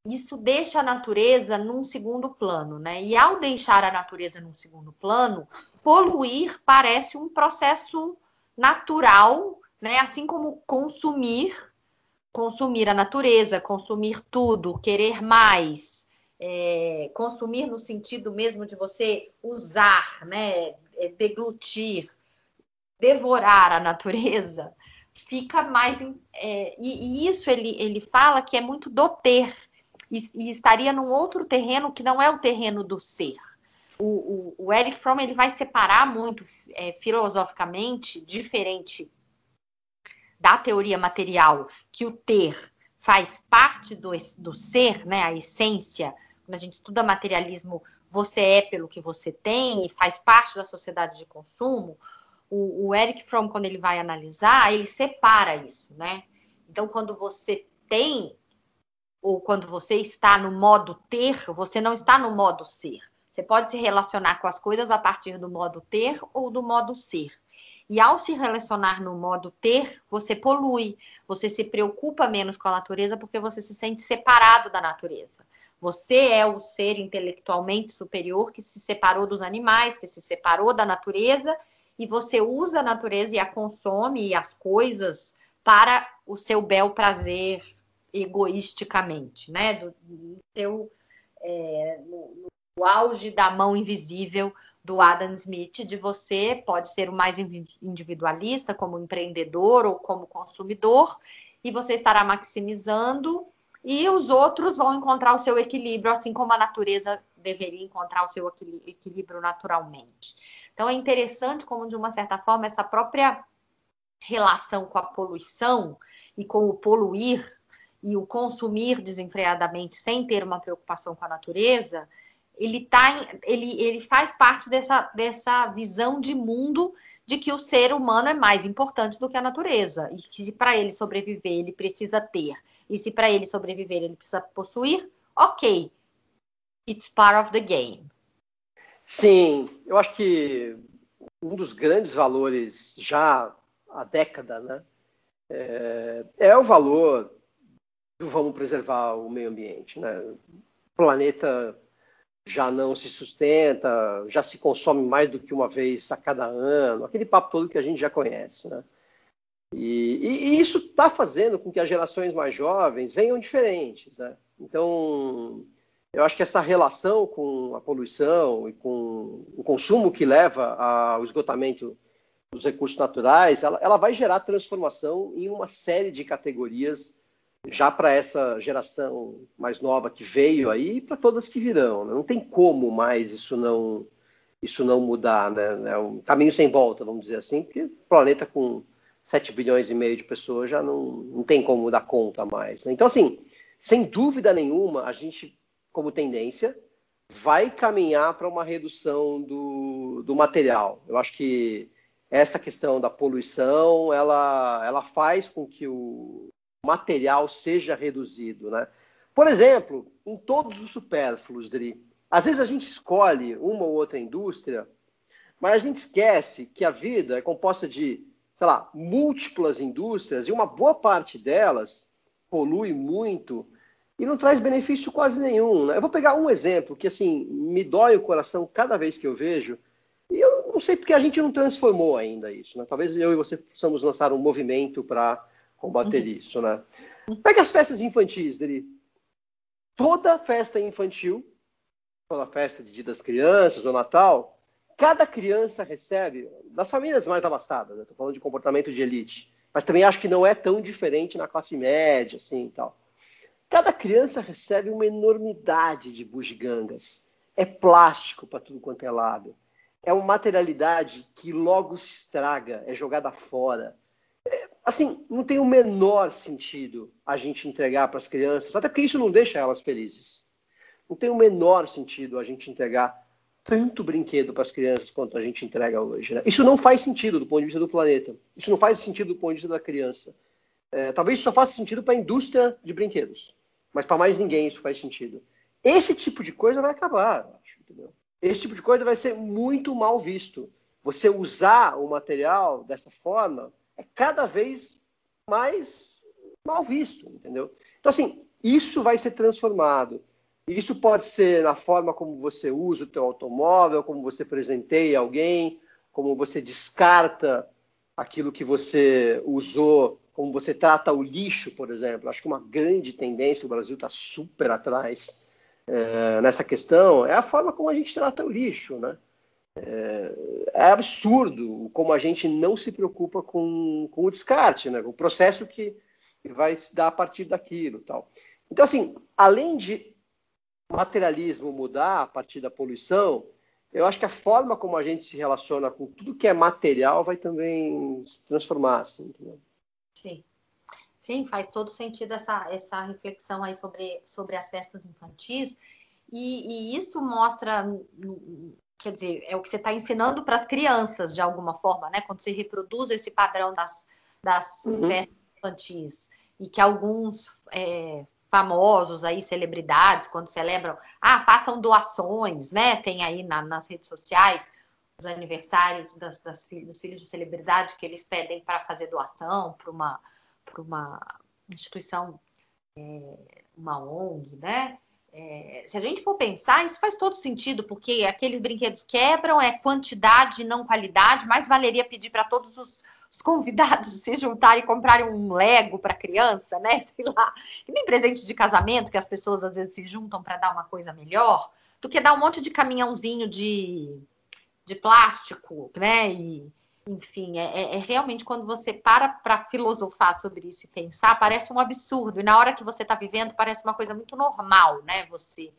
isso deixa a natureza num segundo plano, né? E ao deixar a natureza num segundo plano, poluir parece um processo natural, né? Assim como consumir, consumir a natureza, consumir tudo, querer mais, é, consumir no sentido mesmo de você usar, né, é, deglutir, devorar a natureza, fica mais. É, e, e, isso ele, ele fala que é muito do ter, e, estaria num outro terreno que não é o terreno do ser. O, o, o Eric Fromm ele vai separar muito é, filosoficamente, diferente da teoria material, que o ter faz parte do, do ser, né, a essência quando a gente estuda materialismo, você é pelo que você tem e faz parte da sociedade de consumo. O, o Eric Fromm, quando ele vai analisar, ele separa isso, né? Então, quando você tem ou quando você está no modo ter, você não está no modo ser. Você pode se relacionar com as coisas a partir do modo ter ou do modo ser. E ao se relacionar no modo ter, você polui, você se preocupa menos com a natureza porque você se sente separado da natureza. Você é o ser intelectualmente superior que se separou dos animais, que se separou da natureza, e você usa a natureza e a consome e as coisas para o seu bel prazer egoisticamente, né? Do, do seu, é, no, no auge da mão invisível do Adam Smith, de você pode ser o mais individualista, como empreendedor ou como consumidor, e você estará maximizando e os outros vão encontrar o seu equilíbrio, assim como a natureza deveria encontrar o seu equilíbrio naturalmente. Então é interessante como, de uma certa forma, essa própria relação com a poluição e com o poluir e o consumir desenfreadamente sem ter uma preocupação com a natureza, ele, tá, ele, ele faz parte dessa, dessa visão de mundo de que o ser humano é mais importante do que a natureza. E que para ele sobreviver ele precisa ter. E se para ele sobreviver ele precisa possuir, ok, it's part of the game. Sim, eu acho que um dos grandes valores já há década, né, é, é o valor vamos preservar o meio ambiente, né? O planeta já não se sustenta, já se consome mais do que uma vez a cada ano, aquele papo todo que a gente já conhece, né? E, e, e isso está fazendo com que as gerações mais jovens venham diferentes. Né? Então, eu acho que essa relação com a poluição e com o consumo que leva ao esgotamento dos recursos naturais, ela, ela vai gerar transformação em uma série de categorias já para essa geração mais nova que veio aí e para todas que virão. Né? Não tem como mais isso não isso não mudar, né? É um caminho sem volta, vamos dizer assim, porque planeta com 7 bilhões e meio de pessoas já não, não tem como dar conta mais. Né? Então, assim, sem dúvida nenhuma, a gente, como tendência, vai caminhar para uma redução do, do material. Eu acho que essa questão da poluição, ela, ela faz com que o material seja reduzido, né? Por exemplo, em todos os supérfluos, Dri, às vezes a gente escolhe uma ou outra indústria, mas a gente esquece que a vida é composta de, sei lá, múltiplas indústrias e uma boa parte delas polui muito e não traz benefício quase nenhum. Né? Eu vou pegar um exemplo que assim me dói o coração cada vez que eu vejo. E eu não sei porque a gente não transformou ainda isso. Né? Talvez eu e você possamos lançar um movimento para combater uhum. isso. Né? Pega as festas infantis, dele. Toda festa infantil a festa de Dia das Crianças ou Natal, cada criança recebe, das famílias mais abastadas, estou né? falando de comportamento de elite, mas também acho que não é tão diferente na classe média, assim e tal. Cada criança recebe uma enormidade de bugigangas. É plástico para tudo quanto é lado. É uma materialidade que logo se estraga, é jogada fora. Assim, não tem o menor sentido a gente entregar para as crianças, até porque isso não deixa elas felizes. Não tem o menor sentido a gente entregar tanto brinquedo para as crianças quanto a gente entrega hoje. Né? Isso não faz sentido do ponto de vista do planeta. Isso não faz sentido do ponto de vista da criança. É, talvez isso só faça sentido para a indústria de brinquedos, mas para mais ninguém isso faz sentido. Esse tipo de coisa vai acabar, acho? Esse tipo de coisa vai ser muito mal visto. Você usar o material dessa forma é cada vez mais mal visto, entendeu? Então, assim, isso vai ser transformado. Isso pode ser na forma como você usa o teu automóvel, como você presenteia alguém, como você descarta aquilo que você usou, como você trata o lixo, por exemplo. Acho que uma grande tendência, o Brasil está super atrás é, nessa questão, é a forma como a gente trata o lixo. Né? É, é absurdo como a gente não se preocupa com, com o descarte, né? o processo que vai se dar a partir daquilo. tal. Então, assim, além de materialismo mudar a partir da poluição, eu acho que a forma como a gente se relaciona com tudo que é material vai também se transformar. Assim, entendeu? Sim. Sim, faz todo sentido essa, essa reflexão aí sobre, sobre as festas infantis. E, e isso mostra, quer dizer, é o que você está ensinando para as crianças, de alguma forma, né? Quando você reproduz esse padrão das, das uhum. festas infantis. E que alguns é, famosos aí, celebridades, quando celebram, ah, façam doações, né? Tem aí na, nas redes sociais os aniversários das, das, dos filhos de celebridade que eles pedem para fazer doação para uma, uma instituição, é, uma ONG, né? É, se a gente for pensar, isso faz todo sentido, porque aqueles brinquedos quebram, é quantidade, não qualidade, mais valeria pedir para todos os os convidados *laughs* se juntarem e comprarem um Lego para criança, né? *laughs* Sei lá. E nem presente de casamento, que as pessoas às vezes se juntam para dar uma coisa melhor, do que dar um monte de caminhãozinho de, de plástico, né? E, enfim, é, é, é realmente quando você para para filosofar sobre isso e pensar, parece um absurdo. E na hora que você está vivendo, parece uma coisa muito normal, né? Você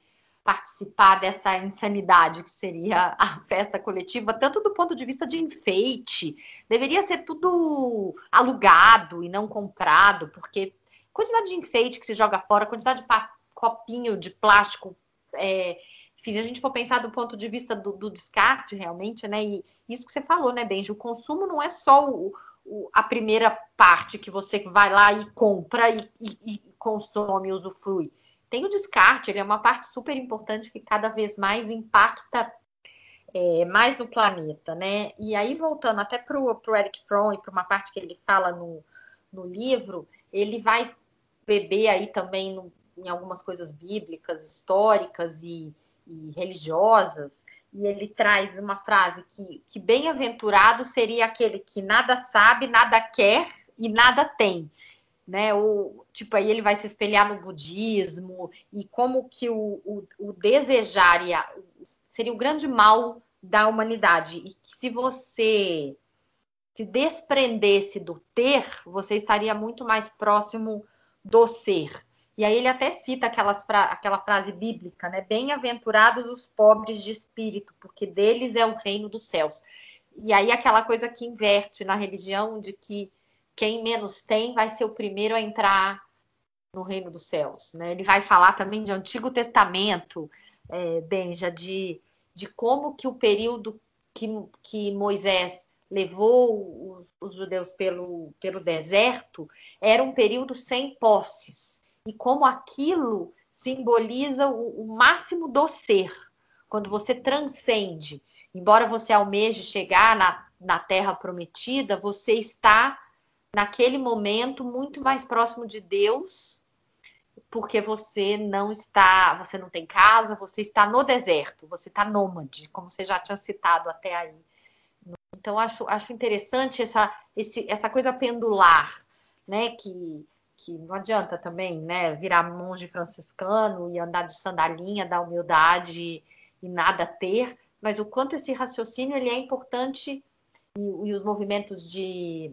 participar dessa insanidade que seria a *laughs* festa coletiva, tanto do ponto de vista de enfeite, deveria ser tudo alugado e não comprado, porque quantidade de enfeite que se joga fora, quantidade de copinho de plástico, é, se a gente for pensar do ponto de vista do, do, descarte realmente, né? E isso que você falou, né, Benji? O consumo não é só o, o, a primeira parte que você vai lá e compra e, e, e consome, usufrui tem o descarte, ele é uma parte super importante que cada vez mais impacta é, mais no planeta, né? E aí, voltando até para o Eric Fromm e para uma parte que ele fala no, no livro, ele vai beber aí também no, em algumas coisas bíblicas, históricas e, e, religiosas, e ele traz uma frase que, que bem-aventurado seria aquele que nada sabe, nada quer e nada tem. né? O, tipo, aí ele vai se espelhar no budismo e como que o, o, o desejar seria o grande mal da humanidade. E se você se desprendesse do ter, você estaria muito mais próximo do ser. E aí ele até cita aquelas, aquela frase bíblica, né? Bem-aventurados os pobres de espírito, porque deles é o reino dos céus. E aí aquela coisa que inverte na religião de que quem menos tem vai ser o primeiro a entrar no reino dos céus. Né? Ele vai falar também de Antigo Testamento, é, Benja, de, de como que o período que, que Moisés levou os, os, judeus pelo, pelo deserto era um período sem posses. E como aquilo simboliza o, o máximo do ser, quando você transcende. Embora você almeje chegar na, na terra prometida, você está naquele momento muito mais próximo de Deus, porque você não está, você não tem casa, você está no deserto, você está nômade, como você já tinha citado até aí. Então acho, acho interessante essa, esse, essa coisa pendular, né? Que, que não adianta também, né? Virar monge franciscano e andar de sandalinha da humildade e nada ter, mas o quanto esse raciocínio ele é importante e, e os movimentos de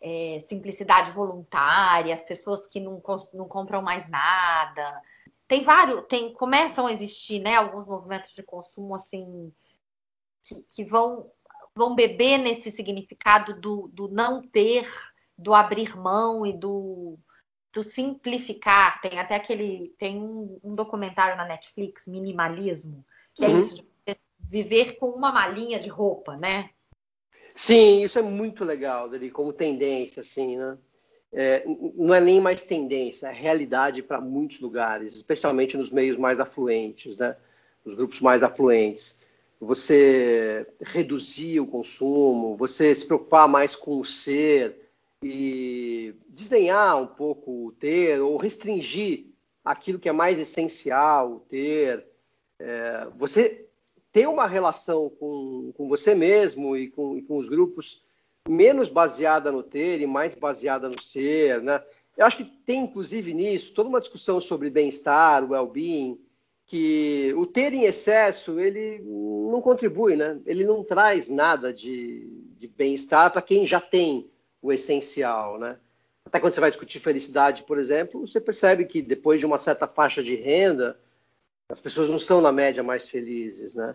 é, simplicidade voluntária, as pessoas que não, não compram mais nada. Tem vários, tem, começam a existir né, alguns movimentos de consumo assim que, que vão, vão beber nesse significado do, do não ter, do abrir mão e do, do simplificar. Tem até aquele. Tem um, um documentário na Netflix, Minimalismo, que é uhum. é isso de viver com uma malinha de roupa, né? Sim, isso é muito legal, dele como tendência, assim, né? É, não é nem mais tendência, é realidade para muitos lugares, especialmente nos meios mais afluentes, né? Nos grupos mais afluentes. Você reduzir o consumo, você se preocupar mais com o ser e desenhar um pouco o ter ou restringir aquilo que é mais essencial, o ter. É, você ter uma relação com, com você mesmo e com, e com os grupos menos baseada no ter e mais baseada no ser, né? Eu acho que tem, inclusive, nisso toda uma discussão sobre bem-estar, well-being, que o ter em excesso, ele não contribui, né? Ele não traz nada de, de bem-estar para quem já tem o essencial, né? Até quando você vai discutir felicidade, por exemplo, você percebe que depois de uma certa faixa de renda, as pessoas não são, na média, mais felizes, né?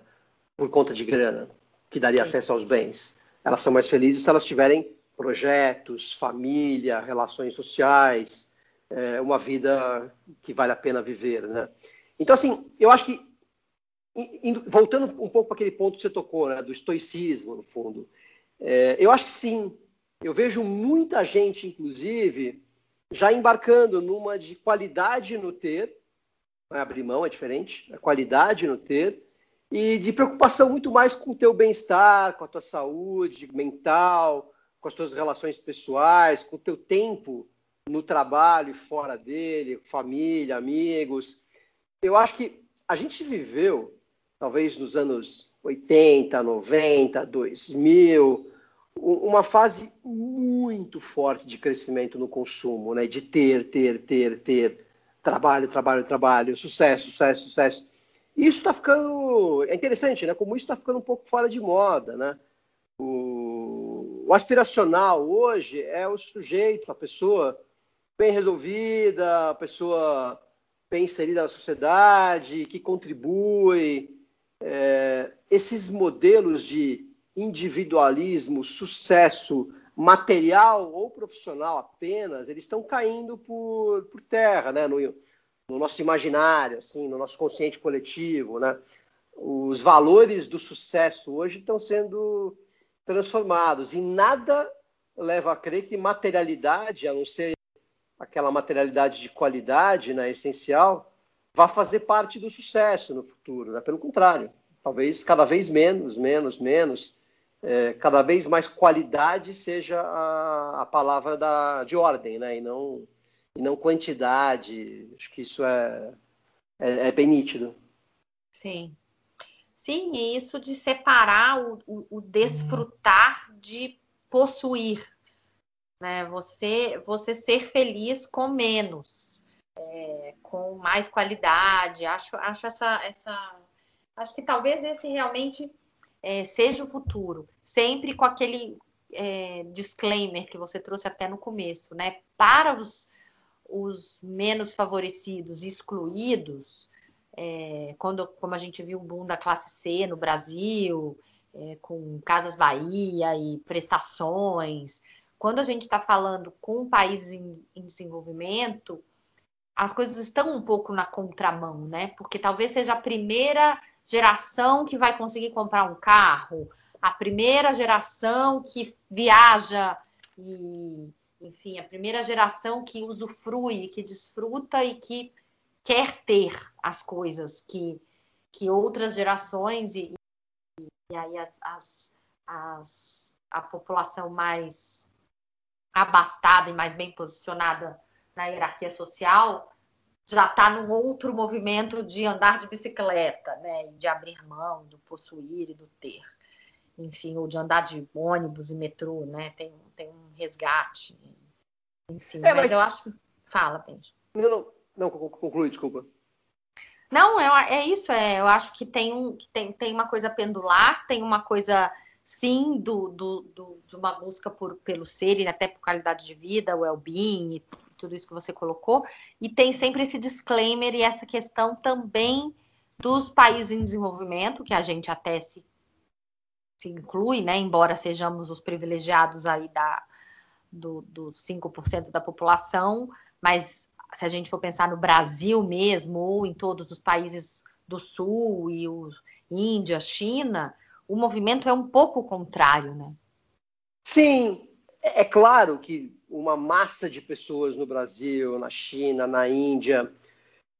Por conta de grana, que daria acesso aos bens. Elas são mais felizes se elas tiverem projetos, família, relações sociais, é, uma vida que vale a pena viver, né? Então, assim, eu acho que, indo, voltando um pouco para aquele ponto que você tocou, né, do estoicismo, no fundo, é, eu acho que sim. Eu vejo muita gente, inclusive, já embarcando numa de qualidade no ter, é abrir mão, é diferente, a qualidade no ter, e de preocupação muito mais com o teu bem-estar, com a tua saúde mental, com as tuas relações pessoais, com o teu tempo no trabalho e fora dele, família, amigos. Eu acho que a gente viveu, talvez nos anos 80, 90, 2000, uma fase muito forte de crescimento no consumo, né? de ter, ter, ter, ter trabalho, trabalho, trabalho, sucesso, sucesso, sucesso. Isso está ficando. É interessante, né? Como isso está ficando um pouco fora de moda, né? O, o aspiracional hoje é o sujeito, a pessoa bem resolvida, a pessoa bem inserida na sociedade, que contribui. É, esses modelos de individualismo, sucesso, material ou profissional apenas, eles estão caindo por, por terra, né? No, no, nosso imaginário, assim, no nosso consciente coletivo, né? Os valores do sucesso hoje estão sendo transformados e nada leva a crer que materialidade, a não ser aquela materialidade de qualidade, né, essencial, vá fazer parte do sucesso no futuro. Né? Pelo contrário, talvez cada vez menos, menos, menos é, cada vez mais qualidade seja a, a palavra da, de ordem, né? E não, e não quantidade. Acho que isso é, é, é bem nítido. Sim. Sim, e isso de separar o, o, o desfrutar de possuir. né? Você, você ser feliz com menos, é, com mais qualidade. Acho, acho essa, essa, acho que talvez esse realmente é, seja o futuro, sempre com aquele é, disclaimer que você trouxe até no começo, né? Para os, os menos favorecidos, excluídos, é, quando, como a gente viu o boom da classe C no Brasil, é, com Casas Bahia e prestações, quando a gente está falando com países em, em desenvolvimento, as coisas estão um pouco na contramão, né? Porque talvez seja a primeira geração que vai conseguir comprar um carro, a primeira geração que viaja e, enfim, a primeira geração que usufrui, que desfruta e que quer ter as coisas que, que outras gerações e, e aí as, as, as, a população mais abastada e mais bem posicionada na hierarquia social já está num outro movimento de andar de bicicleta, né? De abrir mão, do possuir e do ter. Enfim, ou de andar de ônibus e metrô, né? Tem, tem um resgate. Enfim, é, mas, mas, eu acho. Fala, Benji. Não, não, não, conclui, desculpa. Não, é, é isso, é, eu acho que tem, um, que tem, tem uma coisa pendular, tem uma coisa, sim, do, do, do, de uma busca por, pelo ser e até por qualidade de vida, well-being e tudo isso que você colocou, e tem sempre esse disclaimer e essa questão também dos países em desenvolvimento, que a gente até se, se inclui, né, embora sejamos os privilegiados aí da, do, dos 5% da população, mas se a gente for pensar no Brasil mesmo, ou em todos os países do Sul, e o Índia, China, o movimento é um pouco contrário, né? Sim, é, é claro que uma massa de pessoas no Brasil, na China, na Índia,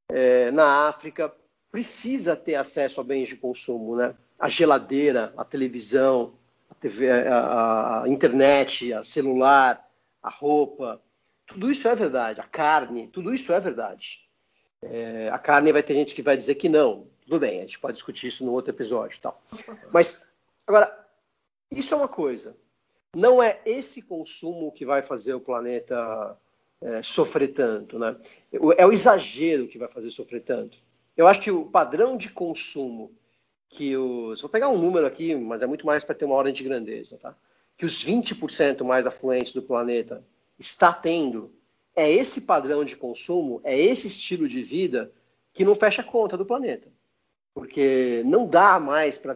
é, na África, precisa ter acesso a bens de consumo, né? A geladeira, a televisão, a, TV, a, a internet, a celular, a roupa, tudo isso é verdade. A carne, tudo isso é verdade. É, a carne vai ter gente que vai dizer que não. Tudo bem, a gente pode discutir isso no outro episódio, tal. Mas agora, isso é uma coisa. Não é esse consumo que vai fazer o planeta é, sofrer tanto, né? É o exagero que vai fazer sofrer tanto. Eu acho que o padrão de consumo que os. Vou pegar um número aqui, mas é muito mais para ter uma ordem de grandeza, tá? Que os 20% mais afluentes do planeta está tendo é esse padrão de consumo, é esse estilo de vida que não fecha a conta do planeta. Porque não dá mais para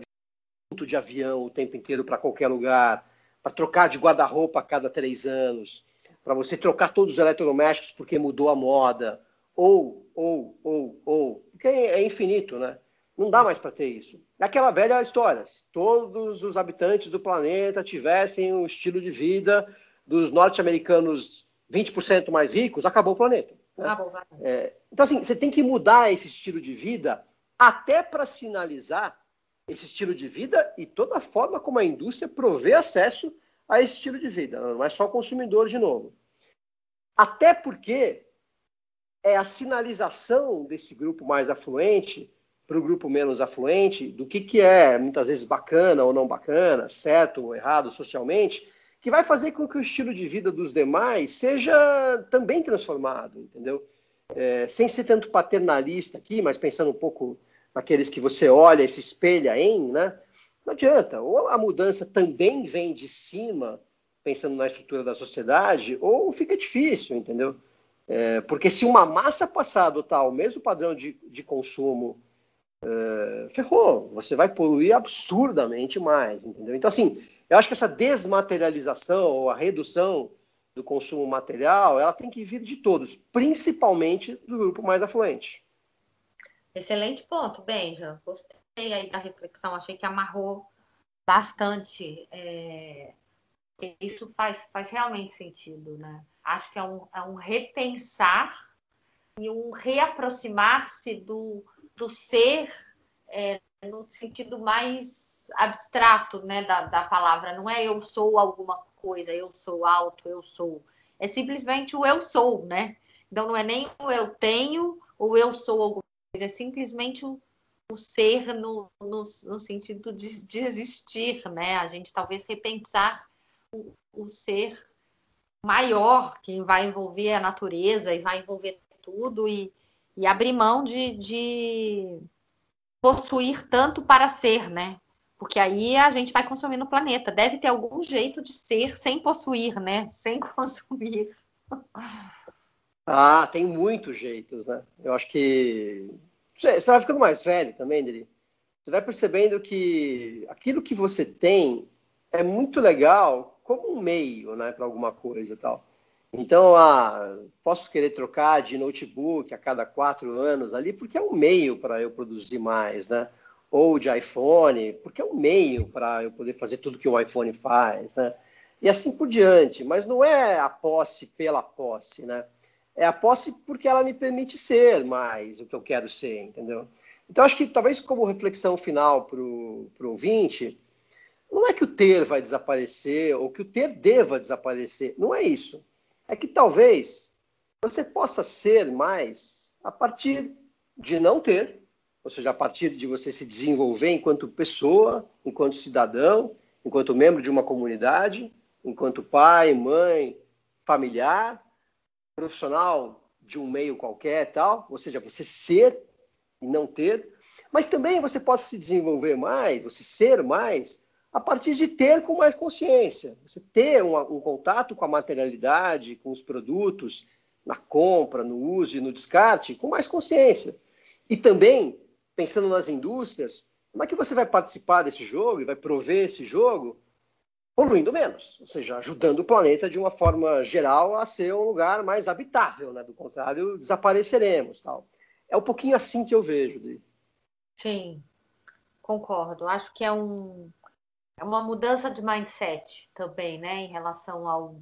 de avião o tempo inteiro para qualquer lugar, para trocar de guarda-roupa a cada três anos, para você trocar todos os eletrodomésticos porque mudou a moda, ou, ou, ou, ou, porque é infinito, né? Não dá mais para ter isso. É aquela velha história. Se todos os habitantes do planeta tivessem um estilo de vida dos norte-americanos 20% mais ricos, acabou o planeta. Né? Acabou, é, então, assim, você tem que mudar esse estilo de vida até para sinalizar esse estilo de vida e toda a forma como a indústria provê acesso a esse estilo de vida. Não é só o consumidor de novo. Até porque é a sinalização desse grupo mais afluente para o grupo menos afluente do que, que é muitas vezes bacana ou não bacana, certo ou errado socialmente, que vai fazer com que o estilo de vida dos demais seja também transformado, entendeu? É, sem ser tanto paternalista aqui, mas pensando um pouco naqueles que você olha e se espelha em, né? Não adianta. Ou a mudança também vem de cima, pensando na estrutura da sociedade, ou fica difícil, entendeu? É, porque se uma massa passar a adotar o mesmo padrão de, de consumo, é, ferrou. Você vai poluir absurdamente mais, entendeu? Então, assim, eu acho que essa desmaterialização ou a redução do consumo material, ela tem que vir de todos, principalmente do grupo mais afluente. Excelente ponto, Benja. Gostei aí da reflexão, achei que amarrou bastante. É... Isso faz, faz realmente sentido, né? Acho que é um, é um repensar e um reaproximar-se do, do ser é, no sentido mais abstrato né, da, da palavra. Não é eu sou alguma coisa, eu sou alto, eu sou. É simplesmente o eu sou, né? Então não é nem o eu tenho ou eu sou alguma é simplesmente o, o ser no, no, no sentido de, de, existir, né? A gente talvez repensar o, o ser maior que vai envolver a natureza e vai envolver tudo e, e abrir mão de, de possuir tanto para ser, né? Porque aí a gente vai consumindo o planeta. Deve ter algum jeito de ser sem possuir, né? Sem *laughs* consumir. Ah, tem muitos jeitos, né? Eu acho que. Você vai ficando mais velho também, Dri. Você vai percebendo que aquilo que você tem é muito legal como um meio, né, para alguma coisa e tal. Então, ah, posso querer trocar de notebook a cada quatro anos ali, porque é um meio para eu produzir mais, né? Ou de iPhone, porque é um meio para eu poder fazer tudo que o iPhone faz, né? E assim por diante. Mas não é a posse pela posse, né? É a posse porque ela me permite ser mais o que eu quero ser, entendeu? Então, acho que talvez como reflexão final para o ouvinte, não é que o ter vai desaparecer ou que o ter deva desaparecer. Não é isso é que talvez você possa ser mais a partir de não ter, ou seja, a partir de você se desenvolver enquanto pessoa, enquanto cidadão, enquanto membro de uma comunidade, enquanto pai, mãe, familiar, profissional de um meio qualquer, tal, ou seja, você ser e não ter, mas também você possa se desenvolver mais, você ser mais a partir de ter com mais consciência. Você ter um, um contato com a materialidade, com os produtos, na compra, no uso e no descarte, com mais consciência. E também, pensando nas indústrias, como é que você vai participar desse jogo e vai prover esse jogo poluindo menos, ou seja, ajudando o planeta de uma forma geral a ser um lugar mais habitável, né? Do contrário, desapareceremos, tal. É um pouquinho assim que eu vejo. Sim, concordo. Acho que é um é uma mudança de mindset também, né, em relação ao,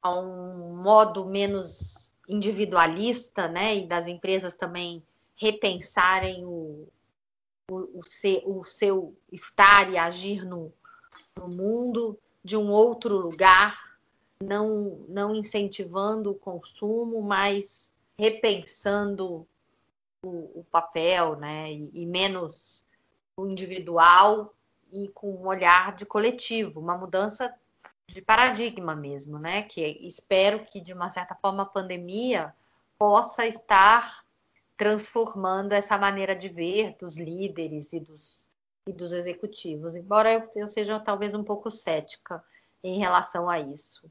a um modo menos individualista, né, e das empresas também repensarem o, o, o, ser, o seu estar e agir no, no mundo de um outro lugar, não, não incentivando o consumo, mas repensando o, o papel, né, e, e menos o individual e com um olhar de coletivo, uma mudança de paradigma mesmo, né? Que espero que de uma certa forma a pandemia possa estar transformando essa maneira de ver dos líderes e dos, e dos executivos, embora eu, eu seja talvez um pouco cética em relação a isso,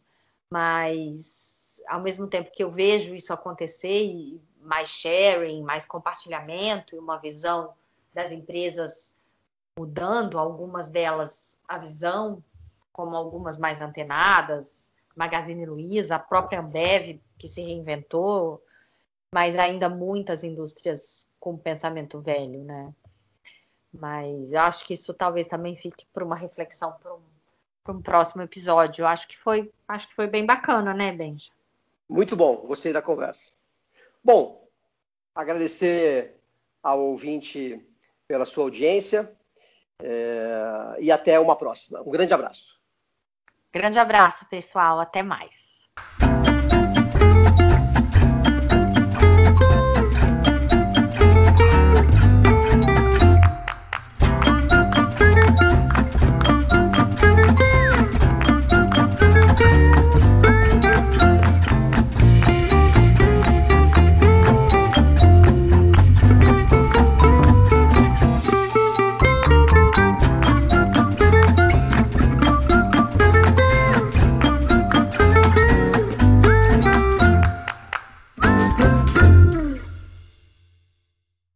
mas ao mesmo tempo que eu vejo isso acontecer e mais sharing, mais compartilhamento e uma visão das empresas mudando, algumas delas a visão, como algumas mais antenadas, Magazine Luiza, a própria Ambev, que se reinventou, mas ainda muitas indústrias com pensamento velho, né? Mas acho que isso talvez também fique para uma reflexão para um, um, próximo episódio. Acho que foi, acho que foi bem bacana, né, Benja? Muito bom, gostei da conversa. Bom, agradecer ao ouvinte pela sua audiência. É, e até uma próxima. Um grande abraço. Grande abraço, pessoal. Até mais.